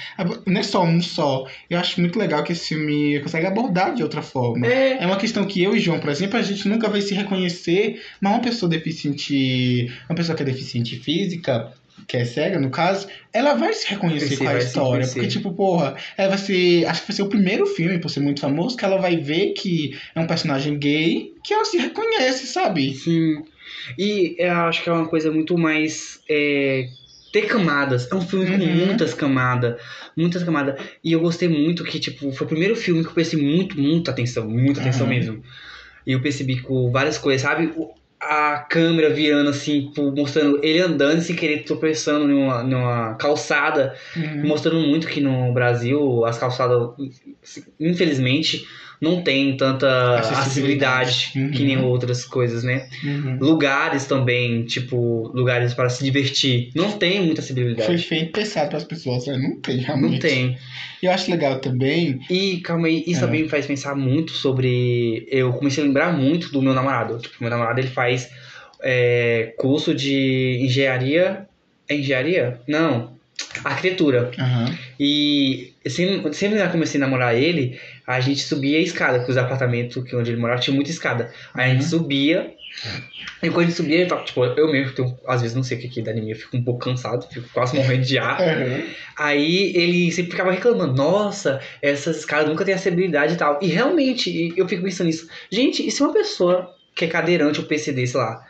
Não é só um só. Eu acho muito legal que esse filme consegue abordar de outra forma. É, É uma questão que eu e João, por exemplo, a gente nunca vai se reconhecer, mas uma pessoa deficiente, uma pessoa que é deficiente física, que é cega no caso, ela vai se reconhecer com a história. Porque, tipo, porra, ela vai ser. Acho que vai ser o primeiro filme, por ser muito famoso, que ela vai ver que é um personagem gay que ela se reconhece, sabe? sim. E eu acho que é uma coisa muito mais. é, ter camadas. É um filme com Uhum. muitas camadas. Muitas camadas. E eu gostei muito que, tipo, foi o primeiro filme que eu prestei muito, muita atenção. Muita atenção Aham. mesmo. E eu percebi com várias coisas, sabe? O- A câmera virando assim, tipo, mostrando ele andando sem querer tropeçando numa, numa calçada Uhum. mostrando muito que no Brasil as calçadas, infelizmente, não tem tanta Acessibilidade. Uhum. que nem outras coisas, né? Uhum. Lugares também, tipo, lugares para se divertir, não tem muita acessibilidade. Foi feito pensado para as pessoas, né? Não tem, realmente. Não tem. Eu acho legal também. E, calma aí, isso É. também me faz pensar muito sobre. Eu comecei a lembrar muito do meu namorado. Tipo, meu namorado ele faz é, curso de engenharia. É engenharia? Não. Arquitetura. Aham. E sempre, sempre que eu comecei a namorar ele, a gente subia a escada, porque os apartamentos que onde ele morava tinha muita escada. Aí a gente Uhum. subia. E quando a gente subia, ele falava, tipo, eu mesmo, tenho, às vezes não sei o que dá em mim, eu fico um pouco cansado, fico quase morrendo de ar. Aham. Aí ele sempre ficava reclamando, nossa, essas escadas nunca têm acessibilidade e tal. E realmente, eu fico pensando nisso. Gente, e se uma pessoa que é cadeirante ou PCD, sei lá,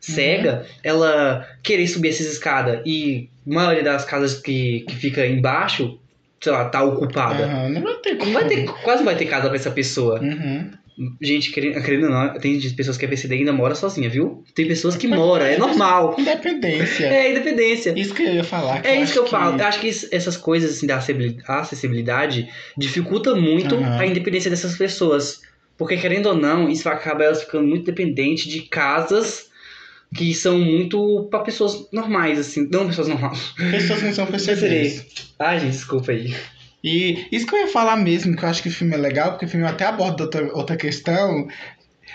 cega, ela querer subir essas escadas e a maioria das casas que, que fica embaixo, sei lá, tá ocupada. Aham. Não vai ter Não vai ter, quase vai ter casa pra essa pessoa. Uhum. Gente, querendo, querendo ou não, tem pessoas que é PCD e ainda mora sozinha, viu? Tem pessoas que moram, é normal. Independência. É independência. Isso que eu ia falar. É isso que eu falo. Eu acho que essas coisas assim, da acessibili- acessibilidade dificulta muito Aham. a independência dessas pessoas. Porque, querendo ou não, isso acaba elas ficando muito dependentes de casas que são muito pra pessoas normais, assim. Não pessoas normais. Pessoas que não são PCDs. Ai, gente, desculpa aí. E isso que eu ia falar mesmo, que eu acho que o filme é legal, porque o filme até aborda outra, outra questão,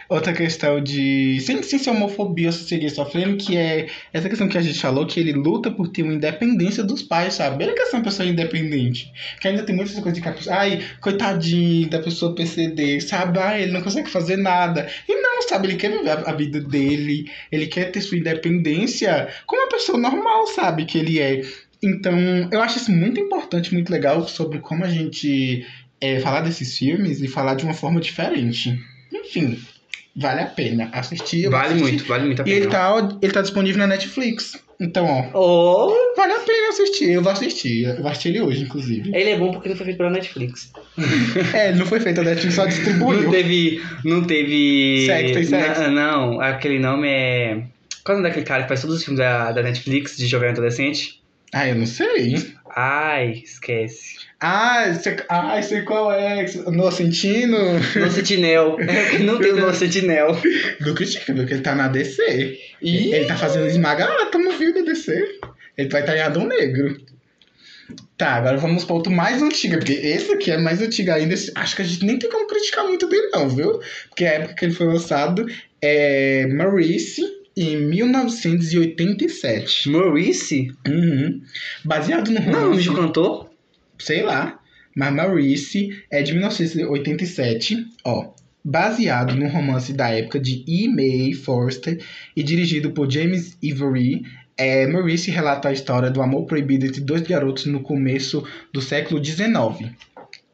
outra questão de. Sem, sem ser homofobia ou se seguir sofrendo, que é essa questão que a gente falou, que ele luta por ter uma independência dos pais, sabe? Ele quer ser uma pessoa independente. Que ainda tem muitas coisas de pessoa, ai, coitadinho da pessoa PCD, sabe? Ai, ele não consegue fazer nada. E não, sabe? Ele quer viver a, a vida dele, ele quer ter sua independência como uma pessoa normal, sabe? Que ele é. Então, eu acho isso muito importante, muito legal sobre como a gente é, falar desses filmes e falar de uma forma diferente. Enfim, vale a pena assistir. Vale assistir. muito, vale muito a E pena. ele tá, ele tá disponível na Netflix. Então, ó, Oh, vale a pena assistir. Eu vou assistir. Eu vou assistir ele hoje, inclusive. ele é bom porque não foi feito pela Netflix. É, ele não foi feito a Netflix, só Não distribuiu. teve. Não teve. Sexo, tem sexo. Na- Não, aquele nome é. Qual é o nome daquele cara que faz todos os filmes da, da Netflix de jovem adolescente? Ah, eu não sei. Ai, esquece. Ah, sei, ah, sei qual é. No Sentindo. No Sentinel. É, não tem o No Sentinel. Do Cristiano, porque ele tá na DC. E ele tá fazendo esmaga átomo, viu, da DC. Ele vai estar em Adão Negro. Tá, agora vamos para outro mais antigo, porque esse aqui é mais antigo ainda. Acho que a gente nem tem como criticar muito dele, não, viu? Porque a época que ele foi lançado é Maurice, em 1987. Maurice? Uhum. Baseado no Não, romance. bicho cantor? sei lá, mas Maurice é de 1987, ó. Baseado no romance da época de E. May Forster e dirigido por James Ivory, é, Maurice relata a história do amor proibido entre dois garotos no começo do século XIX.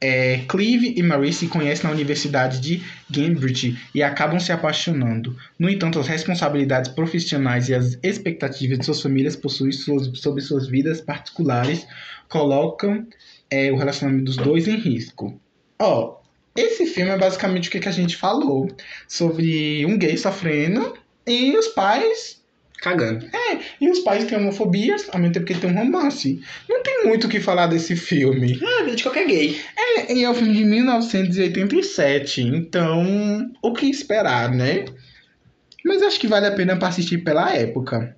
É, Clive e Maurice se conhecem na Universidade de Cambridge e acabam se apaixonando. No entanto, as responsabilidades profissionais e as expectativas de suas famílias possuem suas, sobre suas vidas particulares colocam é, o relacionamento dos dois em risco. Ó, esse filme é basicamente o que, que a gente falou sobre um gay sofrendo e os pais Cagando. e os pais têm homofobia ao mesmo tempo que tem um romance. Não tem muito o que falar desse filme. Ah, a vida de qualquer gay. É, e é um filme de 1987, então o que esperar, né? Mas acho que vale a pena para assistir pela época.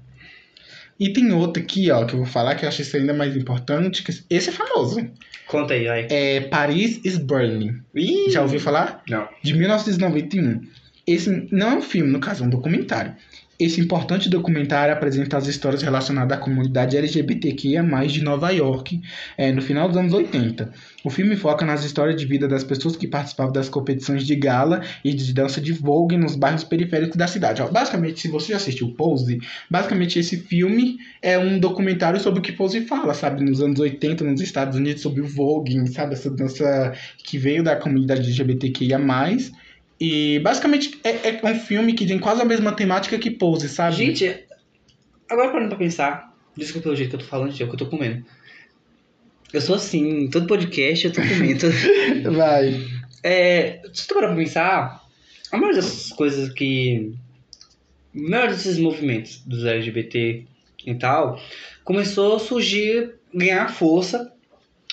E tem outro aqui, ó, que eu vou falar que eu acho isso ainda mais importante, que esse é famoso. Conta aí, vai. É Paris is Burning. Ih, Já ouviu falar? Não. de 1991. Esse não é um filme, no caso, é um documentário. Esse importante documentário apresenta as histórias relacionadas à comunidade LGBTQIA+, de Nova York, é, no final dos anos 80. O filme foca nas histórias de vida das pessoas que participavam das competições de gala e de dança de Vogue nos bairros periféricos da cidade. Ó, basicamente, se você já assistiu Pose, basicamente esse filme é um documentário sobre o que Pose fala, sabe? Nos anos 80, nos Estados Unidos, sobre o Vogue, sabe? Essa dança que veio da comunidade LGBTQIA+, E basicamente é, é um filme que tem quase a mesma temática que Pose, sabe? Gente, agora parando pra pensar, desculpa pelo jeito que eu tô falando, gente, é o que eu tô comendo. Eu sou assim, todo podcast eu tô comendo. Vai. é, se tu parar pra pensar, a maioria dessas coisas que. A maioria desses movimentos dos LGBT e tal, começou a surgir, ganhar força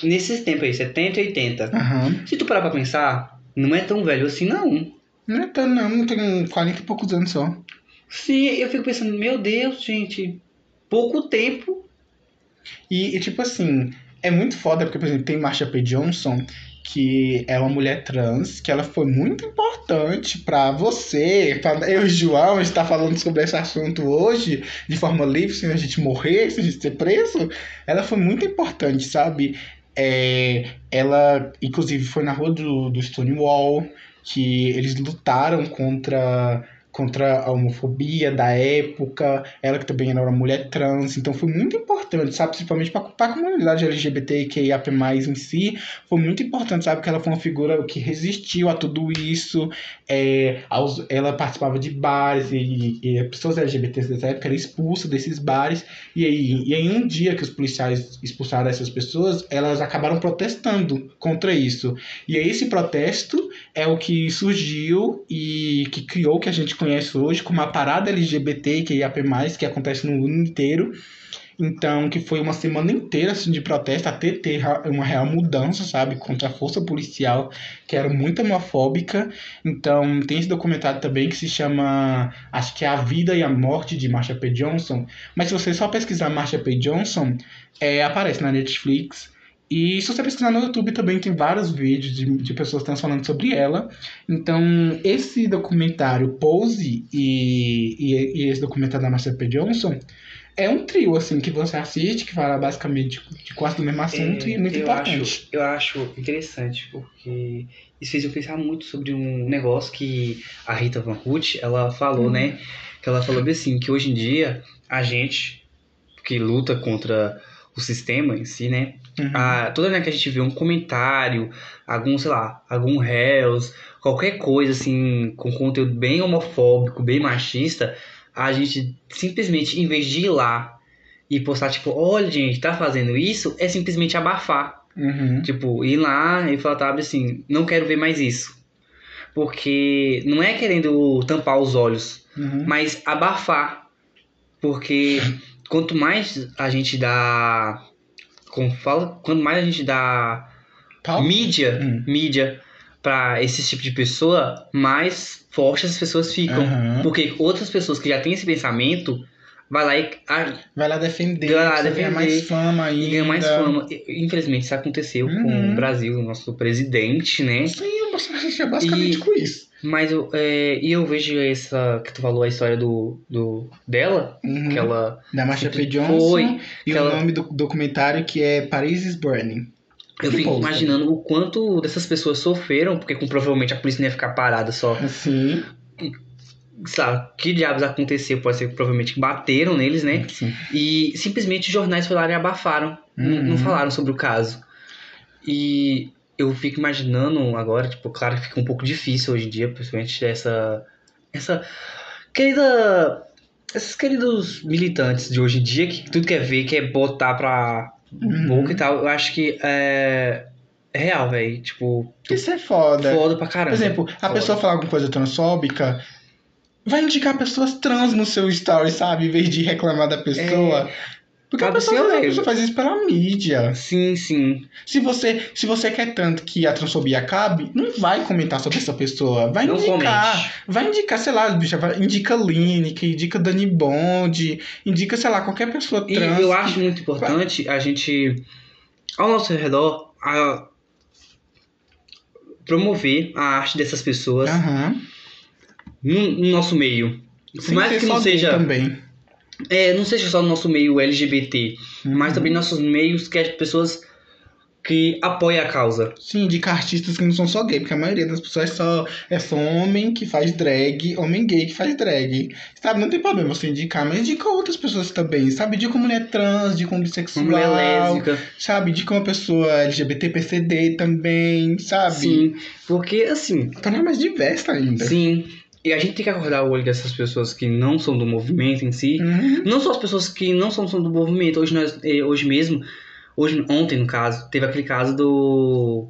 nesses tempos aí, 70 e 80. Aham. Se tu parar pra pensar, não é tão velho assim, não. Não é tão, não, tem 40 e poucos anos só. Sim, eu fico pensando, meu Deus, gente, pouco tempo. E, e, tipo assim, é muito foda porque, por exemplo, tem Marsha P. Johnson, que é uma mulher trans, que ela foi muito importante pra você, pra eu e o João estar falando sobre esse assunto hoje, de forma livre, sem a gente morrer, sem a gente ser preso. Ela foi muito importante, sabe? É, ela, inclusive, foi na rua do, do Stonewall, que eles lutaram contra contra a homofobia da época, ela que também era uma mulher trans, então foi muito importante, sabe, principalmente para a comunidade LGBTQIAP+, em si, foi muito importante, sabe, que ela foi uma figura que resistiu a tudo isso, é, aos, ela participava de bares, e, e pessoas LGBTs dessa época eram expulsas desses bares, e aí, e aí um dia que os policiais expulsaram essas pessoas, elas acabaram protestando contra isso, e aí esse protesto é o que surgiu e que criou que a gente conhece hoje como a parada LGBT que IAP+, que acontece no mundo inteiro. Então, que foi uma semana inteira assim, de protesto até ter uma real mudança, sabe, contra a força policial, que era muito homofóbica. Então, tem esse documentário também que se chama, acho que é A Vida e a Morte de Marsha P. Johnson. Mas se você só pesquisar Marsha P. Johnson, é, aparece na Netflix. E se você pesquisar no YouTube também tem vários vídeos de, de pessoas falando sobre ela. Então, esse documentário Pose e, e, e esse documentário da Marsha P. Johnson é um trio, assim, que você assiste, que fala basicamente de quase do mesmo assunto e muito É, eu importante. Acho, eu acho interessante, porque isso fez eu pensar muito sobre um negócio que a Rita Van Hout, ela falou, Uhum. né? Que ela falou assim, que hoje em dia, a gente que luta contra o sistema em si, né? Uhum. a, toda vez que a gente vê um comentário, algum, sei lá, algum réus, qualquer coisa assim, com conteúdo bem homofóbico, bem machista, a gente simplesmente, em vez de ir lá e postar, tipo, olha, gente, tá fazendo isso, é simplesmente abafar. Uhum. Tipo, ir lá e falar, tá, assim, não quero ver mais isso. Porque não é querendo tampar os olhos, Uhum. mas abafar. Porque quanto mais a gente dá. Como fala? Quanto mais a gente dá Pau? mídia, Hum. mídia pra esse tipo de pessoa, mais fortes as pessoas ficam. Aham. Porque outras pessoas que já têm esse pensamento vai lá e, ah, Vai lá defender, Vai lá você ganha defender. mais fama ainda. e ganha mais fama. Infelizmente isso aconteceu com Uhum. o Brasil, o nosso presidente, né? Sim, o Bolsonaro é basicamente E- com isso. Mas eu, é, e eu vejo essa que tu falou a história do, do dela, Uhum. que ela Da Marsha P. Foi, Johnson e que o ela- nome do documentário que é Paris is Burning. Eu Do fico imaginando o quanto dessas pessoas sofreram, porque com- provavelmente a polícia não ia ficar parada só. Sim. Sabe, que diabos aconteceu? Pode ser que provavelmente bateram neles, né? Sim. E simplesmente os jornais lá e abafaram. Não- Uhum. Não falaram sobre o caso. E eu fico imaginando agora, tipo, claro que fica um pouco difícil hoje em dia, principalmente essa. Essa. Querida. Esses queridos militantes de hoje em dia, que tudo quer ver, quer botar pra Uhum. boca e tal, eu acho que é. É real, velho. Tipo, Isso é foda. foda pra Por caramba. exemplo, a Foda. pessoa falar alguma coisa transfóbica, vai indicar pessoas trans no seu story, sabe? Em vez de reclamar da pessoa. Porque a pessoa, a pessoa faz isso pela mídia. Sim, sim. Se você, se você quer tanto que a transfobia acabe, não vai comentar sobre essa pessoa. Vai Não indicar. comente. Vai indicar, sei lá, bicha, vai- indica Lineker, indica Dani Bond, indica, sei lá, qualquer pessoa E trans. eu acho muito importante a gente, ao nosso redor, a promover a arte dessas pessoas Aham. no, no nosso meio. Por Sem mais que não seja, Também. É, não seja só no nosso meio LGBT, Uhum. mas também nossos meios que as pessoas que apoia a causa. Sim, indicar artistas que não são só gay, porque a maioria das pessoas é só, é só homem que faz drag, homem gay que faz drag. Sabe, não tem problema você indicar, mas indica outras pessoas também, sabe? Indica uma mulher trans, indica um bissexual, Uma mulher lésbica. sabe? Indica uma pessoa LGBT, PCD também, sabe? Sim, porque assim, Tornar mais diversa ainda. sim. E a gente tem que acordar o olho dessas pessoas que não são do movimento em si. Uhum. Não só as pessoas que não são, são do movimento. Hoje, nós, eh, hoje mesmo, hoje, ontem no caso, teve aquele caso do,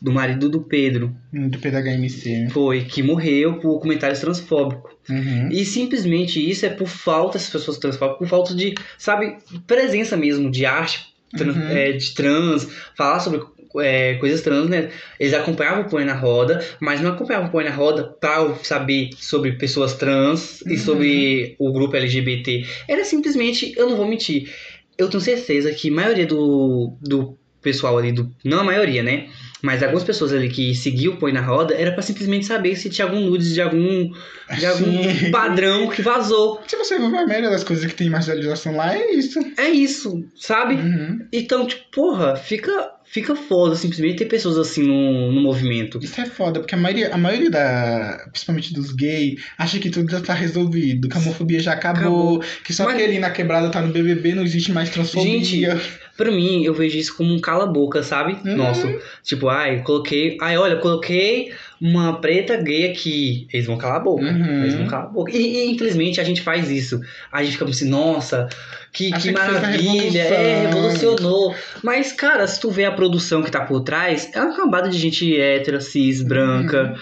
do marido do Pedro. Do PDHMC. Foi, que morreu por comentários transfóbicos. Uhum. E simplesmente isso é por falta, essas pessoas transfóbicas, por falta de, sabe, presença mesmo de arte trans- Uhum. é, de trans, falar sobre é, coisas trans, né? Eles acompanhavam o Põe na Roda, mas não acompanhavam o Põe na Roda pra saber sobre pessoas trans e Uhum. sobre o grupo LGBT. Era simplesmente, eu não vou mentir, eu tenho certeza que a maioria do, do pessoal ali, do, não a maioria, né? Mas algumas pessoas ali que seguiam o Põe na Roda era pra simplesmente saber se tinha algum nudes de algum, de algum Sim. padrão que vazou. Se você ver a maioria das coisas que tem marginalização lá, é isso. É isso, sabe? Uhum. Então, tipo, porra, fica, fica foda simplesmente ter pessoas assim no, no movimento. Isso é foda, porque a maioria, a maioria da. Principalmente dos gays, acha que tudo já tá resolvido, que a homofobia já acabou, que só Mas- porque ali na quebrada tá no BBB não existe mais transfobia. Pra mim, eu vejo isso como um cala-boca, sabe? Uhum. Nosso. Tipo, ai, coloquei. Ai, olha, coloquei uma preta gay aqui. Eles vão calar a boca. Uhum. Eles vão calar a boca. E, e, infelizmente a gente faz isso. A gente fica assim, nossa, que, que maravilha. É, revolucionou. Mas, cara, se tu vê a produção que tá por trás, é uma cambada de gente hétera, cis, branca.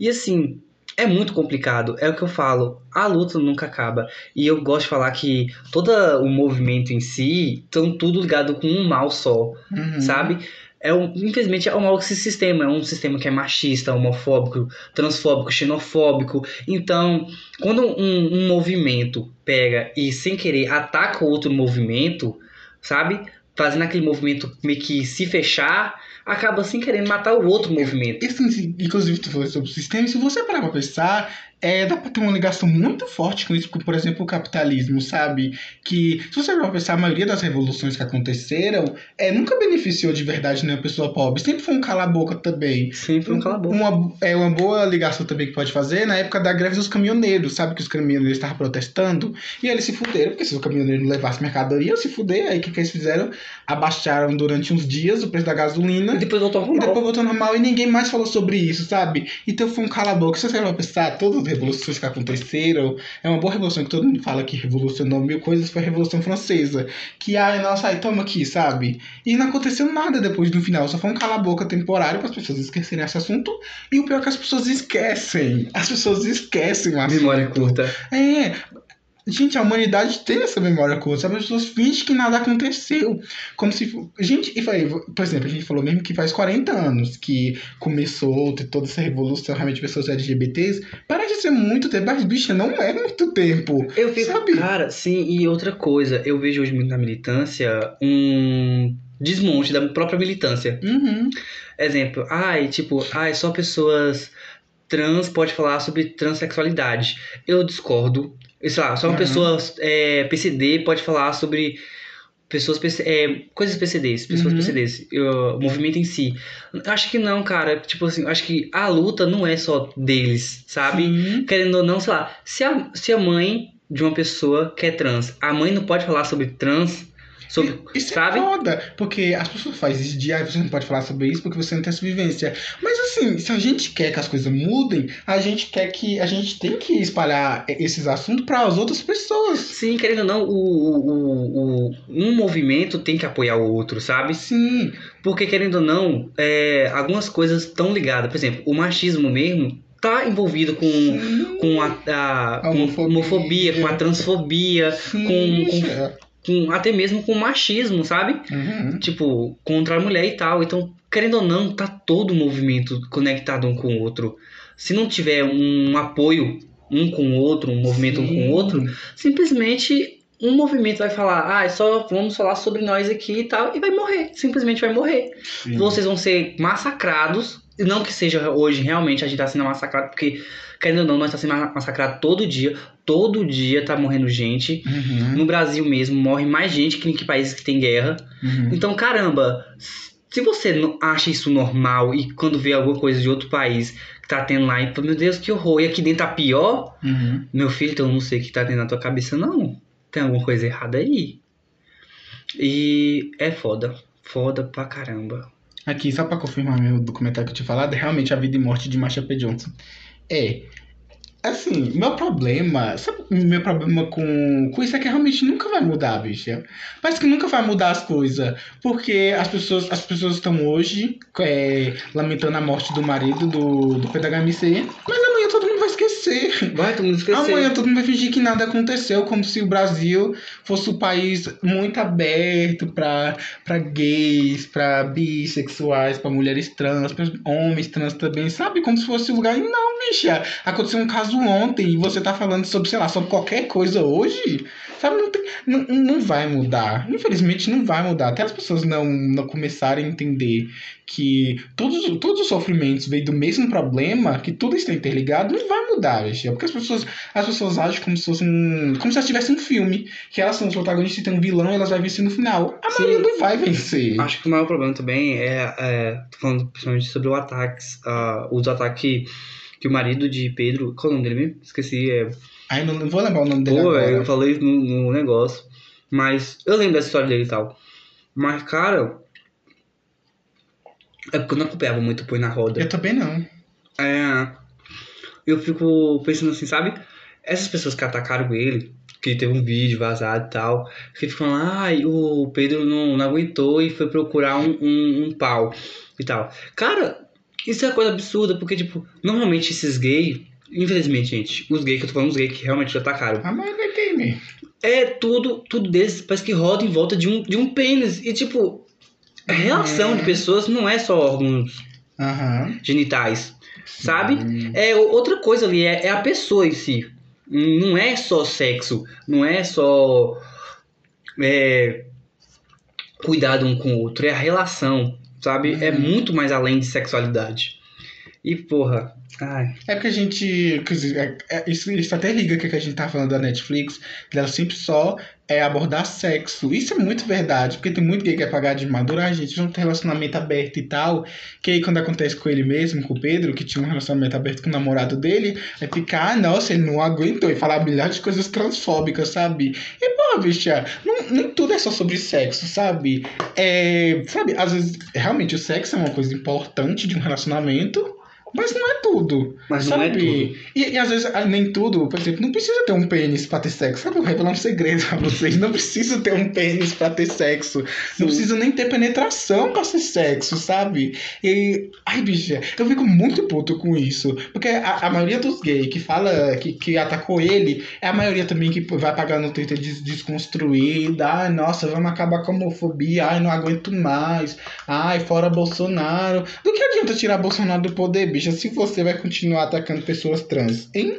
E assim, é muito complicado. É o que eu falo. A luta nunca acaba. E eu gosto de falar que todo o movimento em si estão tudo ligado com um mal só, Uhum. sabe? É um, infelizmente é um mal esse sistema, é um sistema que é machista, homofóbico, transfóbico, xenofóbico. Então, quando um, um movimento pega e sem querer ataca outro movimento, sabe? Fazendo aquele movimento meio que se fechar, acaba sem querer matar o outro movimento. Isso, inclusive, tu falou sobre o sistema, se você parar pra pensar, é, dá pra ter uma ligação muito forte com isso, com, por exemplo, o capitalismo, sabe? Que, se você pra pensar, a maioria das revoluções que aconteceram é, nunca beneficiou de verdade nenhuma pessoa pobre, sempre foi um cala-boca também. Sempre um cala a boca. Uma, é uma boa ligação também que pode fazer na época da greve dos caminhoneiros, sabe? Que os caminhoneiros estavam protestando e eles se fuderam, porque se os caminhoneiros não levassem mercadoria, se fuder. Aí o que, que eles fizeram? Abaixaram durante uns dias o preço da gasolina E depois voltou ao e normal. depois voltou normal e ninguém mais falou sobre isso, sabe? Então foi um cala-boca. Se você vai pensar, todas as revoluções que aconteceram, é uma boa revolução que todo mundo fala que revolucionou mil coisas, foi a Revolução Francesa. Que, ai, nossa, ai, toma aqui, sabe? E não aconteceu nada depois no final, só foi um cala-boca temporário para as pessoas esquecerem esse assunto. E o pior é que as pessoas esquecem. As pessoas esquecem o assunto. Memória curta. É. Gente, a humanidade tem essa memória curta, sabe? As pessoas fingem que nada aconteceu. Como se. Gente, e foi, por exemplo, a gente falou mesmo que faz 40 anos que começou toda essa revolução, realmente, pessoas LGBTs. Parece ser muito tempo, mas, bicha, não é muito tempo. Eu fico, Sabe? cara, sim, e outra coisa, eu vejo hoje muito na militância um desmonte da própria militância. Uhum. Exemplo, ai, tipo, ai, só pessoas trans pode falar sobre transexualidade. Eu discordo. Sei lá, só uma Uhum. pessoa é, PCD pode falar sobre pessoas é, coisas PCDs, pessoas Uhum. PCDs, o movimento em si. Acho que não, cara. Tipo assim, acho que a luta não é só deles, sabe? Sim. querendo ou não, sei lá, se a, se a mãe de uma pessoa que é trans, a mãe não pode falar sobre trans, sobre, Isso sabe? é foda, porque as pessoas fazem isso de, ah, você não pode falar sobre isso porque você não tem essa vivência. Mas assim, se a gente quer que as coisas mudem, a gente quer que, a gente tem que espalhar esses assuntos para as outras pessoas. Sim, querendo ou não, o, o, o, um movimento tem que apoiar o outro, sabe? Sim, Porque, querendo ou não, é, algumas coisas estão ligadas. Por exemplo, o machismo mesmo tá envolvido com, sim, com a, a- A com homofobia. homofobia, com a transfobia, sim, com- com- é. Com, até mesmo com machismo, sabe? Uhum. tipo, contra a mulher e tal. Então, querendo ou não, tá todo o movimento conectado um com o outro. Se não tiver um apoio um com o outro, um movimento um com o outro, simplesmente um movimento vai falar, ah, só vamos falar sobre nós aqui e tal, e vai morrer. Simplesmente vai morrer. Sim. Vocês vão ser massacrados. Não que seja hoje, realmente, a gente tá sendo massacrado, porque, querendo ou não, nós tá sendo ma- massacrado todo dia. Todo dia tá morrendo gente. Uhum. No Brasil mesmo, morre mais gente que em que países que tem guerra. Uhum. Então, caramba, se você não acha isso normal e quando vê alguma coisa de outro país que tá tendo lá, e fala, meu Deus, que horror, e aqui dentro tá pior, Uhum. meu filho, então eu não sei o que tá dentro na tua cabeça, não. Tem alguma coisa errada aí. E é foda. Foda pra caramba. Aqui, só pra confirmar meu documentário que eu tinha falado, é realmente a vida e morte de Marsha P. Johnson. É. Assim, meu problema. Sabe, meu problema com, com isso é que realmente nunca vai mudar, bicha. Parece que nunca vai mudar as coisas. Porque as pessoas as pessoas estão hoje é, lamentando a morte do marido do, do PWMC. Mas amanhã todo esquecer. Vai, todo mundo esqueceu. Amanhã todo mundo vai fingir que nada aconteceu, como se o Brasil fosse um país muito aberto pra, pra gays, pra bissexuais, pra mulheres trans, pra homens trans também, sabe? Como se fosse um lugar. E não, bicha. Aconteceu um caso ontem e você tá falando sobre, sei lá, sobre qualquer coisa hoje. Sabe? Não, tem- não, não vai mudar. Infelizmente não vai mudar. Até as pessoas não, não começarem a entender que todos, todos os sofrimentos vêm do mesmo problema, que tudo está interligado, não vai mudar, bicha. Porque as pessoas as pessoas agem como se fosse um. como se elas tivessem um filme. Que elas são os protagonistas e tem um vilão e elas vão vencer no final. A Sim. maioria não vai vencer. Acho que o maior problema também é, é tô falando principalmente sobre o ataques, ah, os ataques que, o marido de Pedro, qual é o nome dele mesmo? Esqueci, é Ai, não, não vou lembrar o nome dele Pô, agora. eu falei no, no negócio. Mas eu lembro dessa história dele e tal. Mas, cara. É porque eu não acompanhava muito o Põe na Roda. Eu também não. É. Eu fico pensando assim, sabe? Essas pessoas que atacaram ele, que teve um vídeo vazado e tal, que ficam lá, ai, o Pedro não, não aguentou e foi procurar um, um, um pau e tal. Cara, isso é uma coisa absurda, porque, tipo, normalmente esses gays, infelizmente, gente, os gays que eu tô falando, os gays que realmente atacaram, A maioria é gamer. é tudo, tudo deles parece que roda em volta de um, de um pênis. E tipo, a relação É. de pessoas não é só órgãos Aham. genitais, sabe? É outra coisa ali, é, é a pessoa em si. Não é só sexo, não é só é, cuidado um com o outro, é a relação, sabe? É Uhum. muito mais além de sexualidade. E porra, ai, É porque a gente. é- é- isso, isso até liga com o que a gente tá falando da Netflix, ela sempre só é abordar sexo. Isso é muito verdade, porque tem muito gay que é pagar de maduro, a gente não tem relacionamento aberto e tal. Que aí quando acontece com ele mesmo, com o Pedro, que tinha um relacionamento aberto com o namorado dele, é ficar, ah, nossa, ele não aguentou e falar milhares de coisas transfóbicas, sabe? E, pô, bicha, não, nem tudo é só sobre sexo, sabe? É, sabe, às vezes, realmente o sexo é uma coisa importante de um relacionamento. Mas não é tudo. mas não é sabe? tudo. E, e às vezes ah, nem tudo, por exemplo, não precisa ter um pênis pra ter sexo. Sabe, eu vou revelar um segredo pra vocês. Não precisa ter um pênis pra ter sexo. Sim. Não precisa nem ter penetração pra ser sexo, sabe? E. Ai, bicha, eu fico muito puto com isso. Porque a, a maioria dos gays que fala, que, que atacou ele, é a maioria também que vai pagar no Twitter des, desconstruída. Ai, nossa, vamos acabar com a homofobia. Ai, não aguento mais. Ai, fora Bolsonaro. Do que adianta tirar Bolsonaro do poder, se você vai continuar atacando pessoas trans? Hein?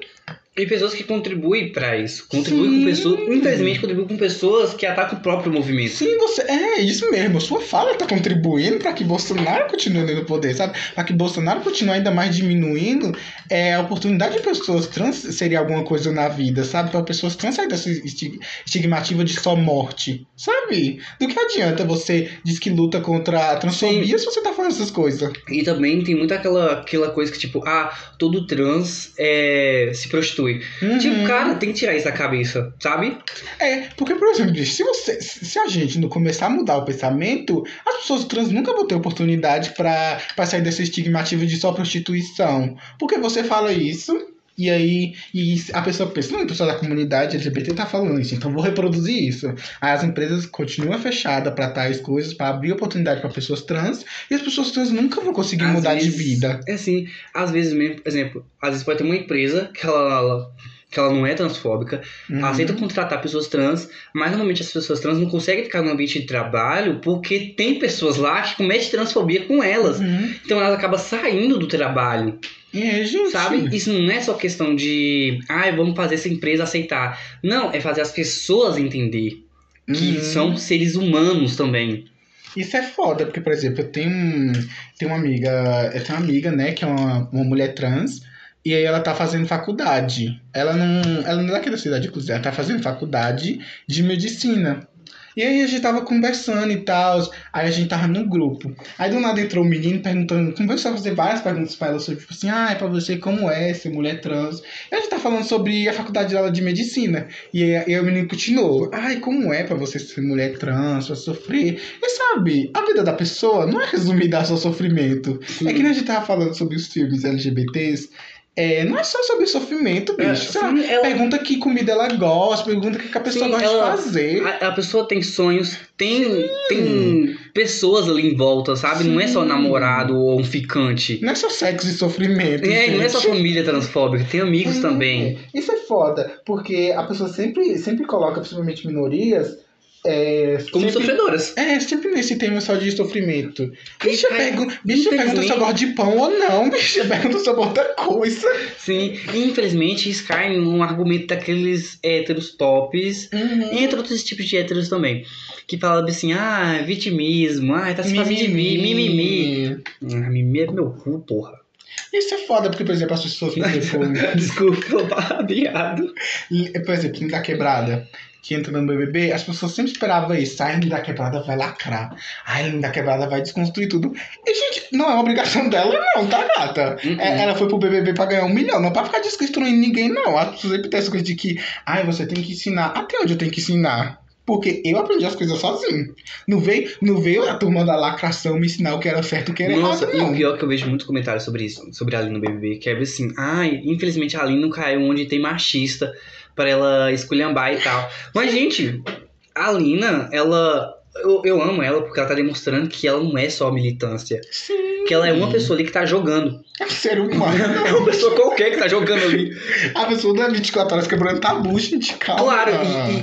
E pessoas que contribuem pra isso. Contribuem Sim. com pessoas. Infelizmente, contribuem com pessoas que atacam o próprio movimento. Sim, você. É isso mesmo. Sua fala tá contribuindo para que Bolsonaro continue no poder, sabe? Para que Bolsonaro continue ainda mais diminuindo é, a oportunidade de pessoas trans seria alguma coisa na vida, sabe? Para pessoas trans sair dessa esti- estigmativa de só morte, sabe? Do que adianta você diz que luta contra a transfobia se você tá falando essas coisas? E também tem muito aquela, aquela coisa que, tipo, ah, todo trans é, se prostitui. Uhum. Tipo, cara, tem que tirar isso da cabeça, sabe? É, porque, por exemplo, se, você, se a gente não começar a mudar o pensamento, as pessoas trans nunca vão ter oportunidade pra sair dessa estigmativa de só prostituição. Porque você fala isso, e aí e a pessoa pensa, não, a pessoa da comunidade LGBT tá falando isso, então vou reproduzir isso. Aí as empresas continuam fechadas pra tais coisas, pra abrir oportunidade pra pessoas trans, e as pessoas trans nunca vão conseguir Às mudar de vezes- vida. É assim, às vezes mesmo, por exemplo, às vezes pode ter uma empresa que ela, ela- que ela não é transfóbica, Uhum. aceita contratar pessoas trans, mas normalmente as pessoas trans não conseguem ficar no ambiente de trabalho porque tem pessoas lá que cometem transfobia com elas. Uhum. Então elas acabam saindo do trabalho. E aí, gente. Sabe? Isso não é só questão de, ai, vamos fazer essa empresa aceitar. Não, é fazer as pessoas entender que Uhum. são seres humanos também. Isso é foda, porque, por exemplo, eu tenho, tenho uma amiga, eu tenho uma amiga, né, que é uma, uma mulher trans, e aí ela tá fazendo faculdade. Ela não, ela não é daqui da cidade, inclusive, ela tá fazendo faculdade de medicina. E aí a gente tava conversando e tal. Aí a gente tava no grupo. Aí do nada entrou o um menino perguntando, começou a fazer várias perguntas pra ela sobre, tipo assim, ah, é pra você como é ser mulher trans. E a gente tá falando sobre a faculdade dela de medicina. E aí, aí o menino continuou, ai, como é pra você ser mulher trans, pra sofrer. E sabe, a vida da pessoa não é resumida ao seu sofrimento. Sim. É que nem a gente tava falando sobre os filmes LGBTs. É, não é só sobre sofrimento, bicho. É, Sei lá, sim, ela- Pergunta que comida ela gosta, pergunta o que que a pessoa Sim, gosta ela- de fazer. A, a pessoa tem sonhos, tem, tem pessoas ali em volta, sabe? Não é só namorado ou um ficante. Não é só sexo e sofrimento. É, não é só gente. família transfóbica, tem amigos É, também. Isso é foda, porque a pessoa sempre, sempre coloca, principalmente minorias, é, Como sempre, sofredoras. é, sempre nesse tema só de sofrimento. Bicha, cara, pergu bicha pergunta se eu infelizmente- gosto de pão ou não, bicha pergunta sobre outra coisa. Sim, infelizmente isso cai num argumento daqueles héteros tops. E entre outros tipos de héteros também. Que fala assim, ah, vitimismo, ah, tá se fazendo de mim, mimimi. Ah, mimimi é meu cu, porra. Isso é foda, porque, por exemplo, as pessoas, por exemplo, Desculpa pelo palavreado. por exemplo, da quebrada, que entra no BBB, as pessoas sempre esperavam isso. Ai, da quebrada vai lacrar. Ai, da quebrada vai desconstruir tudo. E, gente, não é obrigação dela, não, tá, gata? Uhum. É, ela foi pro BBB pra ganhar um milhão, não pra ficar desconstruindo ninguém, não. As pessoas sempre têm essa coisa de que, ai, você tem que ensinar. Até onde eu tenho que ensinar? Porque eu aprendi as coisas sozinho. Não veio, não veio a turma da lacração me ensinar o que era certo e o que era Nossa, errado, e o pior é que eu vejo muitos comentários sobre isso, sobre a Aline no BBB, que é assim, ai, infelizmente a Aline não caiu onde tem machista pra ela esculhambar e tal. Mas, gente, a Alina, ela. Eu, eu amo ela porque ela tá demonstrando que ela não é só militância. Sim. Que ela é uma pessoa ali que tá jogando. É um ser humano. É uma pessoa qualquer que tá jogando ali. A pessoa não é 24 horas quebrando tabu, gente, calma. Claro,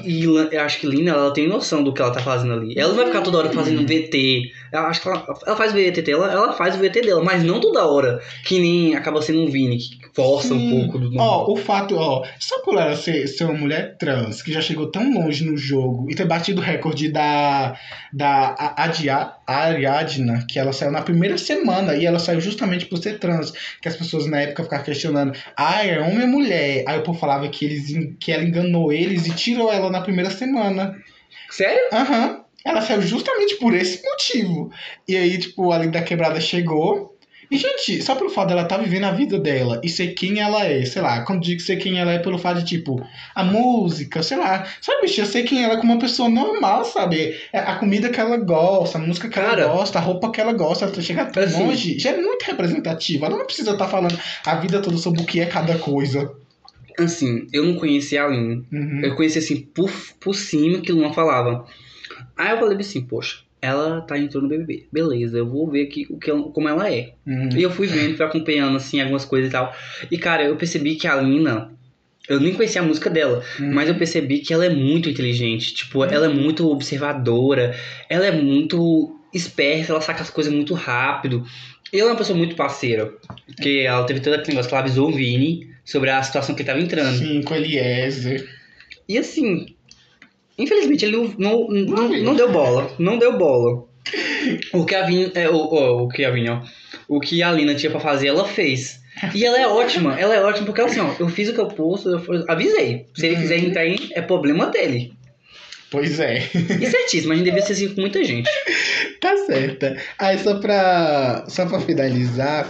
e, e- e acho que Lina, ela tem noção do que ela tá fazendo ali. Ela não vai ficar toda hora fazendo um VT. Eu acho que ela, ela faz o VT dela, ela faz o VT dela, mas não toda hora. Que nem acaba sendo um Vini, que força um Sim. pouco do normal. Ó, o fato, ó, só por ela ser, ser uma mulher trans, que já chegou tão longe no jogo e ter batido o recorde da, da Adia, Ariadna, que ela saiu na primeira semana e ela saiu justamente por ser trans, que as pessoas na época ficavam questionando, ah, é homem ou mulher? Aí o povo falava que, eles, que ela enganou eles e tirou ela na primeira semana. Sério? Aham. Ela saiu justamente por esse motivo. E aí, tipo, a Linda Quebrada chegou. E, gente, só pelo fato dela estar vivendo a vida dela e ser quem ela é, sei lá, quando digo ser quem ela é pelo fato de, tipo, a música, sei lá, sabe, bicho, eu sei quem ela é como uma pessoa normal, sabe? É A comida que ela gosta, a música que Cara, ela gosta, a roupa que ela gosta, ela chegar tão assim- longe, já é muito representativa. Ela não precisa estar falando a vida toda sobre o que é cada coisa. Assim, eu não conhecia a Aline. Uhum. Eu conheci assim por, por cima que Luan falava. Aí eu falei assim, poxa, ela tá entrando no BBB. Beleza, eu vou ver aqui o que ela- como ela é. Uhum. E eu fui vendo, fui acompanhando, assim, algumas coisas e tal. E, cara, eu percebi que a Lina. Eu nem conhecia a música dela, Uhum. mas eu percebi que ela é muito inteligente. Tipo, ela é muito observadora, ela é muito esperta, ela saca as coisas muito rápido. E ela é uma pessoa muito parceira. Porque ela teve todo aquele negócio que ela avisou o Vini sobre a situação que ele tava entrando. Sim, com Eliezer. E assim, infelizmente ele não, não, não, deu bola. Não deu bola. O que a Vini. É, o, o, o que a Vini, ó. O que a Lina tinha pra fazer, ela fez. E ela é ótima, ela é ótima porque assim, ó, eu fiz o que eu posso, eu avisei. Se ele quiser entrar aí, é problema dele. Pois é. E certíssimo, a gente devia ser assim com muita gente. Tá certa. Aí só pra, só pra finalizar,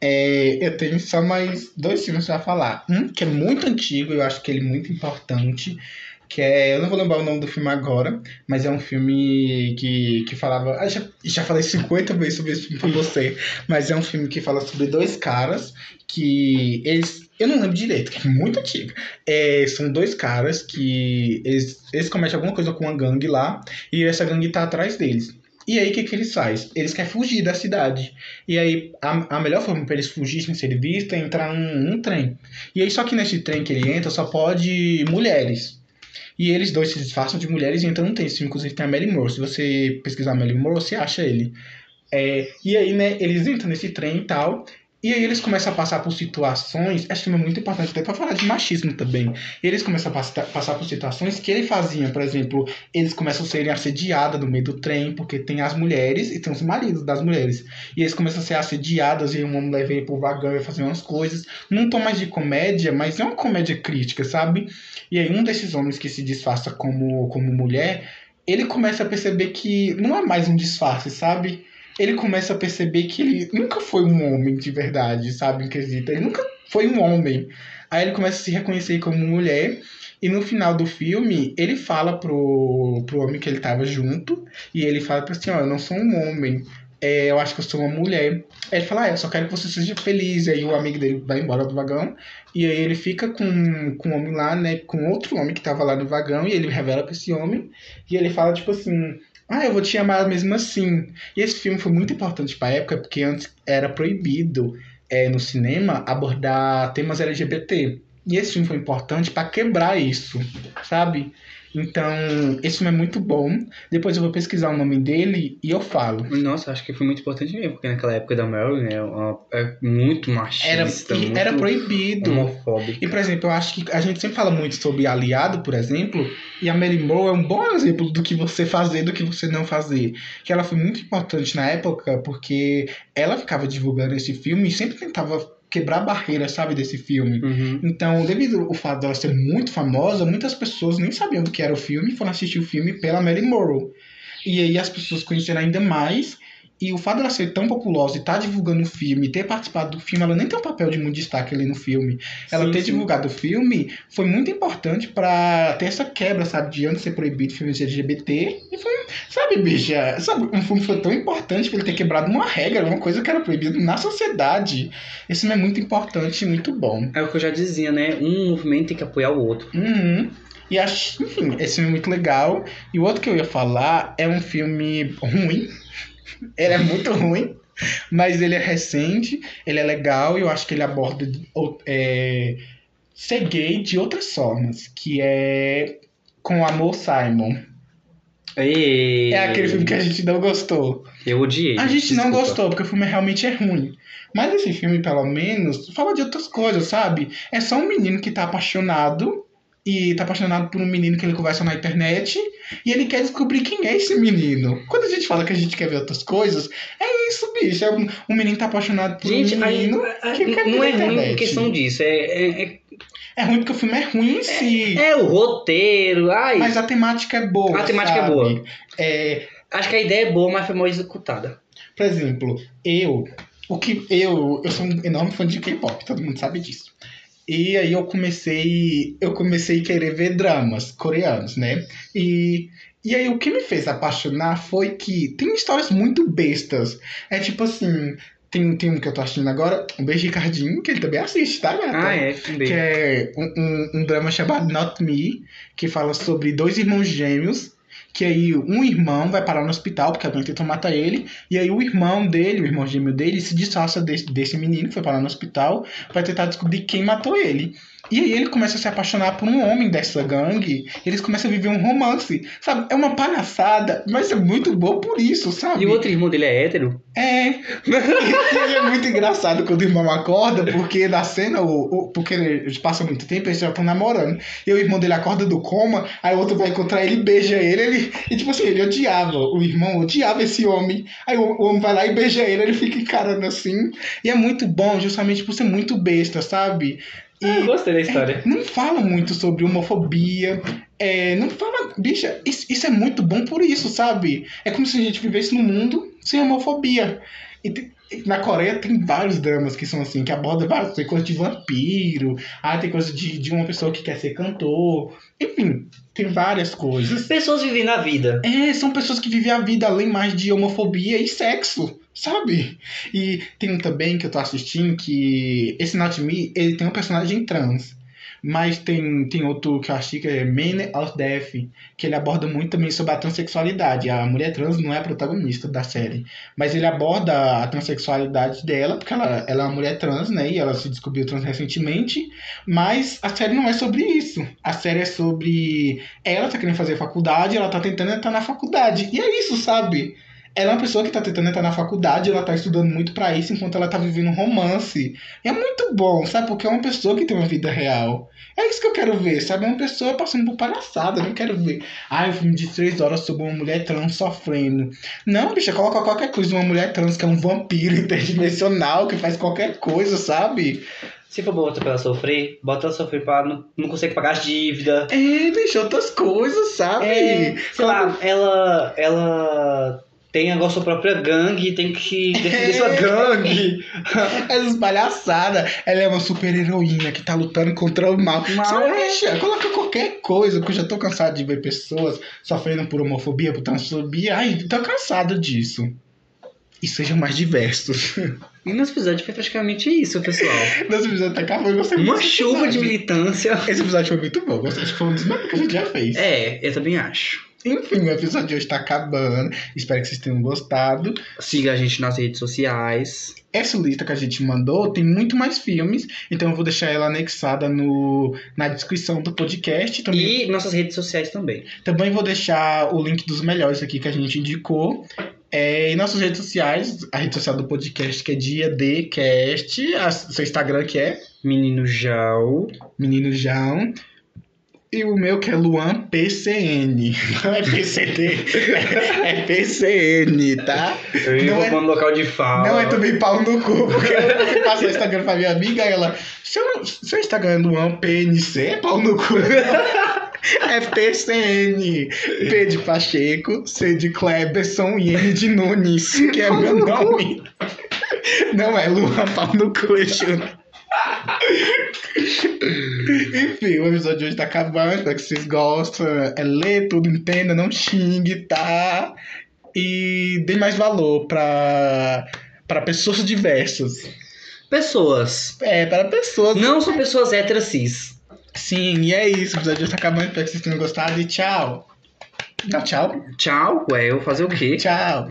é, eu tenho só mais dois filmes pra falar. Um que é muito antigo, eu acho que ele é muito importante. Que é. Eu não vou lembrar o nome do filme agora, mas é um filme que, que falava. ah, já, já falei 50 vezes sobre esse filme pra você. Mas é um filme que fala sobre dois caras que eles. Eu não lembro direito, que é muito antigo. É, são dois caras que eles, eles cometem alguma coisa com uma gangue lá e essa gangue tá atrás deles. E aí, o que, que eles fazem? Eles querem fugir da cidade. E aí, a, a melhor forma para eles fugirem sem ser vistos é entrar num, num trem. E aí, só que nesse trem que ele entra, só pode mulheres. E eles dois se disfarçam de mulheres e entram. Esse filme, inclusive, tem a Melly Moore. Se você pesquisar Melly Moore, você acha ele. É, e aí, né, eles entram nesse trem e tal. E aí eles começam a passar por situações, esse filme é muito importante até pra falar de machismo também. Eles começam a passa- passar por situações que ele fazia, por exemplo, eles começam a serem assediadas no meio do trem, porque tem as mulheres e tem os maridos das mulheres. E eles começam a ser assediadas e uma mulher vem pro vagão e fazer umas coisas. Num tom mais de comédia, mas é uma comédia crítica, sabe? E aí um desses homens que se disfarça como, como mulher, ele começa a perceber que não é mais um disfarce, sabe? Ele começa a perceber que ele nunca foi um homem de verdade, sabe? Quesito. Ele nunca foi um homem. Aí ele começa a se reconhecer como mulher. E no final do filme, ele fala pro, pro homem que ele tava junto. E ele fala pra assim: Ó, eu não sou um homem. É, eu acho que eu sou uma mulher. Aí ele fala, ah, eu só quero que você seja feliz. Aí o amigo dele vai embora do vagão. E aí ele fica com, com o homem lá, né? Com outro homem que tava lá no vagão. E ele revela pra esse homem. E ele fala, tipo assim, ah, eu vou te amar mesmo assim. E esse filme foi muito importante pra época, porque antes era proibido é, no cinema abordar temas LGBT. E esse filme foi importante para quebrar isso, sabe? Então, esse filme é muito bom. Depois eu vou pesquisar o nome dele e eu falo. Nossa, acho que foi muito importante mesmo, porque naquela época da Marilyn né, é muito machista, era, muito era proibido. homofóbico. E, por exemplo, eu acho que a gente sempre fala muito sobre aliado, por exemplo, e a Mary Moore é um bom exemplo do que você fazer, do que você não fazer. Que ela foi muito importante na época, porque ela ficava divulgando esse filme e sempre tentava quebrar barreiras, sabe, desse filme. Uhum. Então, devido ao fato dela ser muito famosa, muitas pessoas nem sabiam do que era o filme foram assistir o filme pela Mary Morrow. E aí as pessoas conheceram ainda mais e o fato dela ser tão populosa e estar tá divulgando o filme, ter participado do filme, ela nem tem um papel de muito destaque ali no filme. Ela Sim, ter sim. divulgado o filme foi muito importante pra ter essa quebra, sabe? De antes ser proibido filmes LGBT. E foi, sabe, bicha? Sabe, um filme foi tão importante pra ele ter quebrado uma regra, uma coisa que era proibida na sociedade. Esse filme é muito importante e muito bom. É o que eu já dizia, né? Um movimento tem que apoiar o outro. Uhum. E acho, enfim, esse filme é muito legal. E o outro que eu ia falar é um filme ruim. Ele é muito ruim, mas ele é recente, ele é legal e eu acho que ele aborda é, ser gay de outras formas, que é com o Amor Simon. E... É aquele filme que a gente não gostou. Eu odiei. A gente não gostou, porque o filme realmente é ruim. Mas esse filme, pelo menos, fala de outras coisas, sabe? É só um menino que tá apaixonado e tá apaixonado por um menino que ele conversa na internet e ele quer descobrir quem é esse menino. Quando a gente fala que a gente quer ver outras coisas, é isso, bicho. É um, um menino tá apaixonado por Gente, um menino aí, aí, que quer não é ruim internet. por questão disso. É, é, é, É ruim porque o filme é ruim em si. é o roteiro. Ai, Mas a temática é boa. A temática é sabe? boa. É, Acho que a ideia é boa, mas foi mal executada. por exemplo, eu. O que eu, eu sou um enorme fã de K-pop, todo mundo sabe disso. E aí eu comecei, eu comecei a querer ver dramas coreanos, né? E, e aí o que me fez apaixonar foi que tem histórias muito bestas. É tipo assim, tem, tem um que eu tô assistindo agora, um beijo Ricardinho, que ele também assiste, tá, gata? Ah, é, também. Que é um, um, um drama chamado Not Me, que fala sobre dois irmãos gêmeos, que aí um irmão vai parar no hospital porque alguém tentou matar ele, e aí o irmão dele, o irmão gêmeo dele, se disfarça desse, desse menino que foi parar no hospital para tentar descobrir quem matou ele. E aí ele começa a se apaixonar por um homem dessa gangue, eles começam a viver um romance, sabe? É uma palhaçada, mas é muito bom por isso, sabe? E o outro irmão dele é hétero? É. E é muito engraçado quando o irmão acorda, porque na cena, o, o- porque eles passam muito tempo, eles já estão namorando. E o irmão dele acorda do coma, aí o outro vai encontrar ele, beija ele, ele e tipo assim, ele odiava, o irmão odiava esse homem. Aí o, o homem vai lá e beija ele, ele fica encarando assim. E é muito bom, justamente por ser muito besta, sabe? E Eu gostei da história. não fala muito sobre homofobia. É, não fala. Bicha, isso, isso é muito bom por isso, sabe? É como se a gente vivesse num mundo sem homofobia. E tem- na Coreia tem vários dramas que são assim, que abordam várias tem coisa de vampiro, ah, tem coisa de, de uma pessoa que quer ser cantor. Enfim, tem várias coisas. Pessoas vivendo a vida. É, são pessoas que vivem a vida além mais de homofobia e sexo, sabe? E tem um também que eu tô assistindo que esse Not Me, ele tem um personagem trans. Mas tem, tem outro que eu achei que é Man of Death, que ele aborda muito também sobre a transexualidade. A mulher trans não é a protagonista da série, mas ele aborda a transexualidade dela, porque ela, ela é uma mulher trans, né? E ela se descobriu trans recentemente. Mas a série não é sobre isso. A série é sobre ela tá querendo fazer faculdade, ela tá tentando entrar na faculdade. E é isso, sabe? Ela é uma pessoa que tá tentando entrar na faculdade, ela tá estudando muito pra isso enquanto ela tá vivendo um romance. E é muito bom, sabe? Porque é uma pessoa que tem uma vida real. É isso que eu quero ver, sabe? É uma pessoa passando por palhaçada. Eu não quero ver. Ai, um filme de três horas sobre uma mulher trans sofrendo. Não, bicha, coloca qualquer coisa uma mulher trans que é um vampiro interdimensional que faz qualquer coisa, sabe? Se for botar pra ela sofrer, bota ela sofrer pra não, não conseguir pagar as dívidas. É, bicho, outras coisas, sabe? É, sei lá, ela, ela tem agora sua própria gangue tem que defender sua gangue. Essas palhaçadas. Ela é uma super heroína que tá lutando contra o mal. Mal, Sabe, é. bicha, coloca qualquer coisa, que eu já tô cansado de ver pessoas sofrendo por homofobia, por transfobia. Ai, tô cansado disso. E sejam mais diversos. E nosso episódio foi praticamente isso, pessoal. Nosso episódio tá acabando, gostei Uma muito desse chuva de episódio. militância. Esse episódio foi muito bom. Gostei, acho que foi um dos melhores que a gente já fez. É, eu também acho. Enfim, o episódio de hoje tá acabando. Espero que vocês tenham gostado. Siga a gente nas redes sociais. Essa lista que a gente mandou tem muito mais filmes, então eu vou deixar ela anexada no, na descrição do podcast. Também, E nossas redes sociais também. também vou deixar o link dos melhores aqui que a gente indicou. É, e nossas redes sociais, a rede social do podcast que é Dia D Cast, a, seu Instagram que é Menino Jal. Menino João. E o meu que é Luan PCN. Não é PCD, é, é PCN, tá? Eu Não é- no local de fala. Não é também pau no cu, porque eu passar o Instagram pra minha amiga e ela. Seu, seu Instagram é Luan PNC? É pau no cu. É PCN. P de Pacheco, C de Kleberson e N de Nunes, que é meu nome. Não é Luan pau no cu, eu juro. Enfim, o episódio de hoje tá acabando. Espero que vocês gostem. É ler tudo, entenda, não xingue, tá? E dê mais valor pra, pra pessoas diversas. Pessoas. É, para pessoas. Não são pessoas héteras cis. Sim, e é isso. O episódio de hoje tá acabando. Espero que vocês tenham gostado e tchau. Tchau, tchau. Tchau, ué, eu vou fazer o quê? Tchau.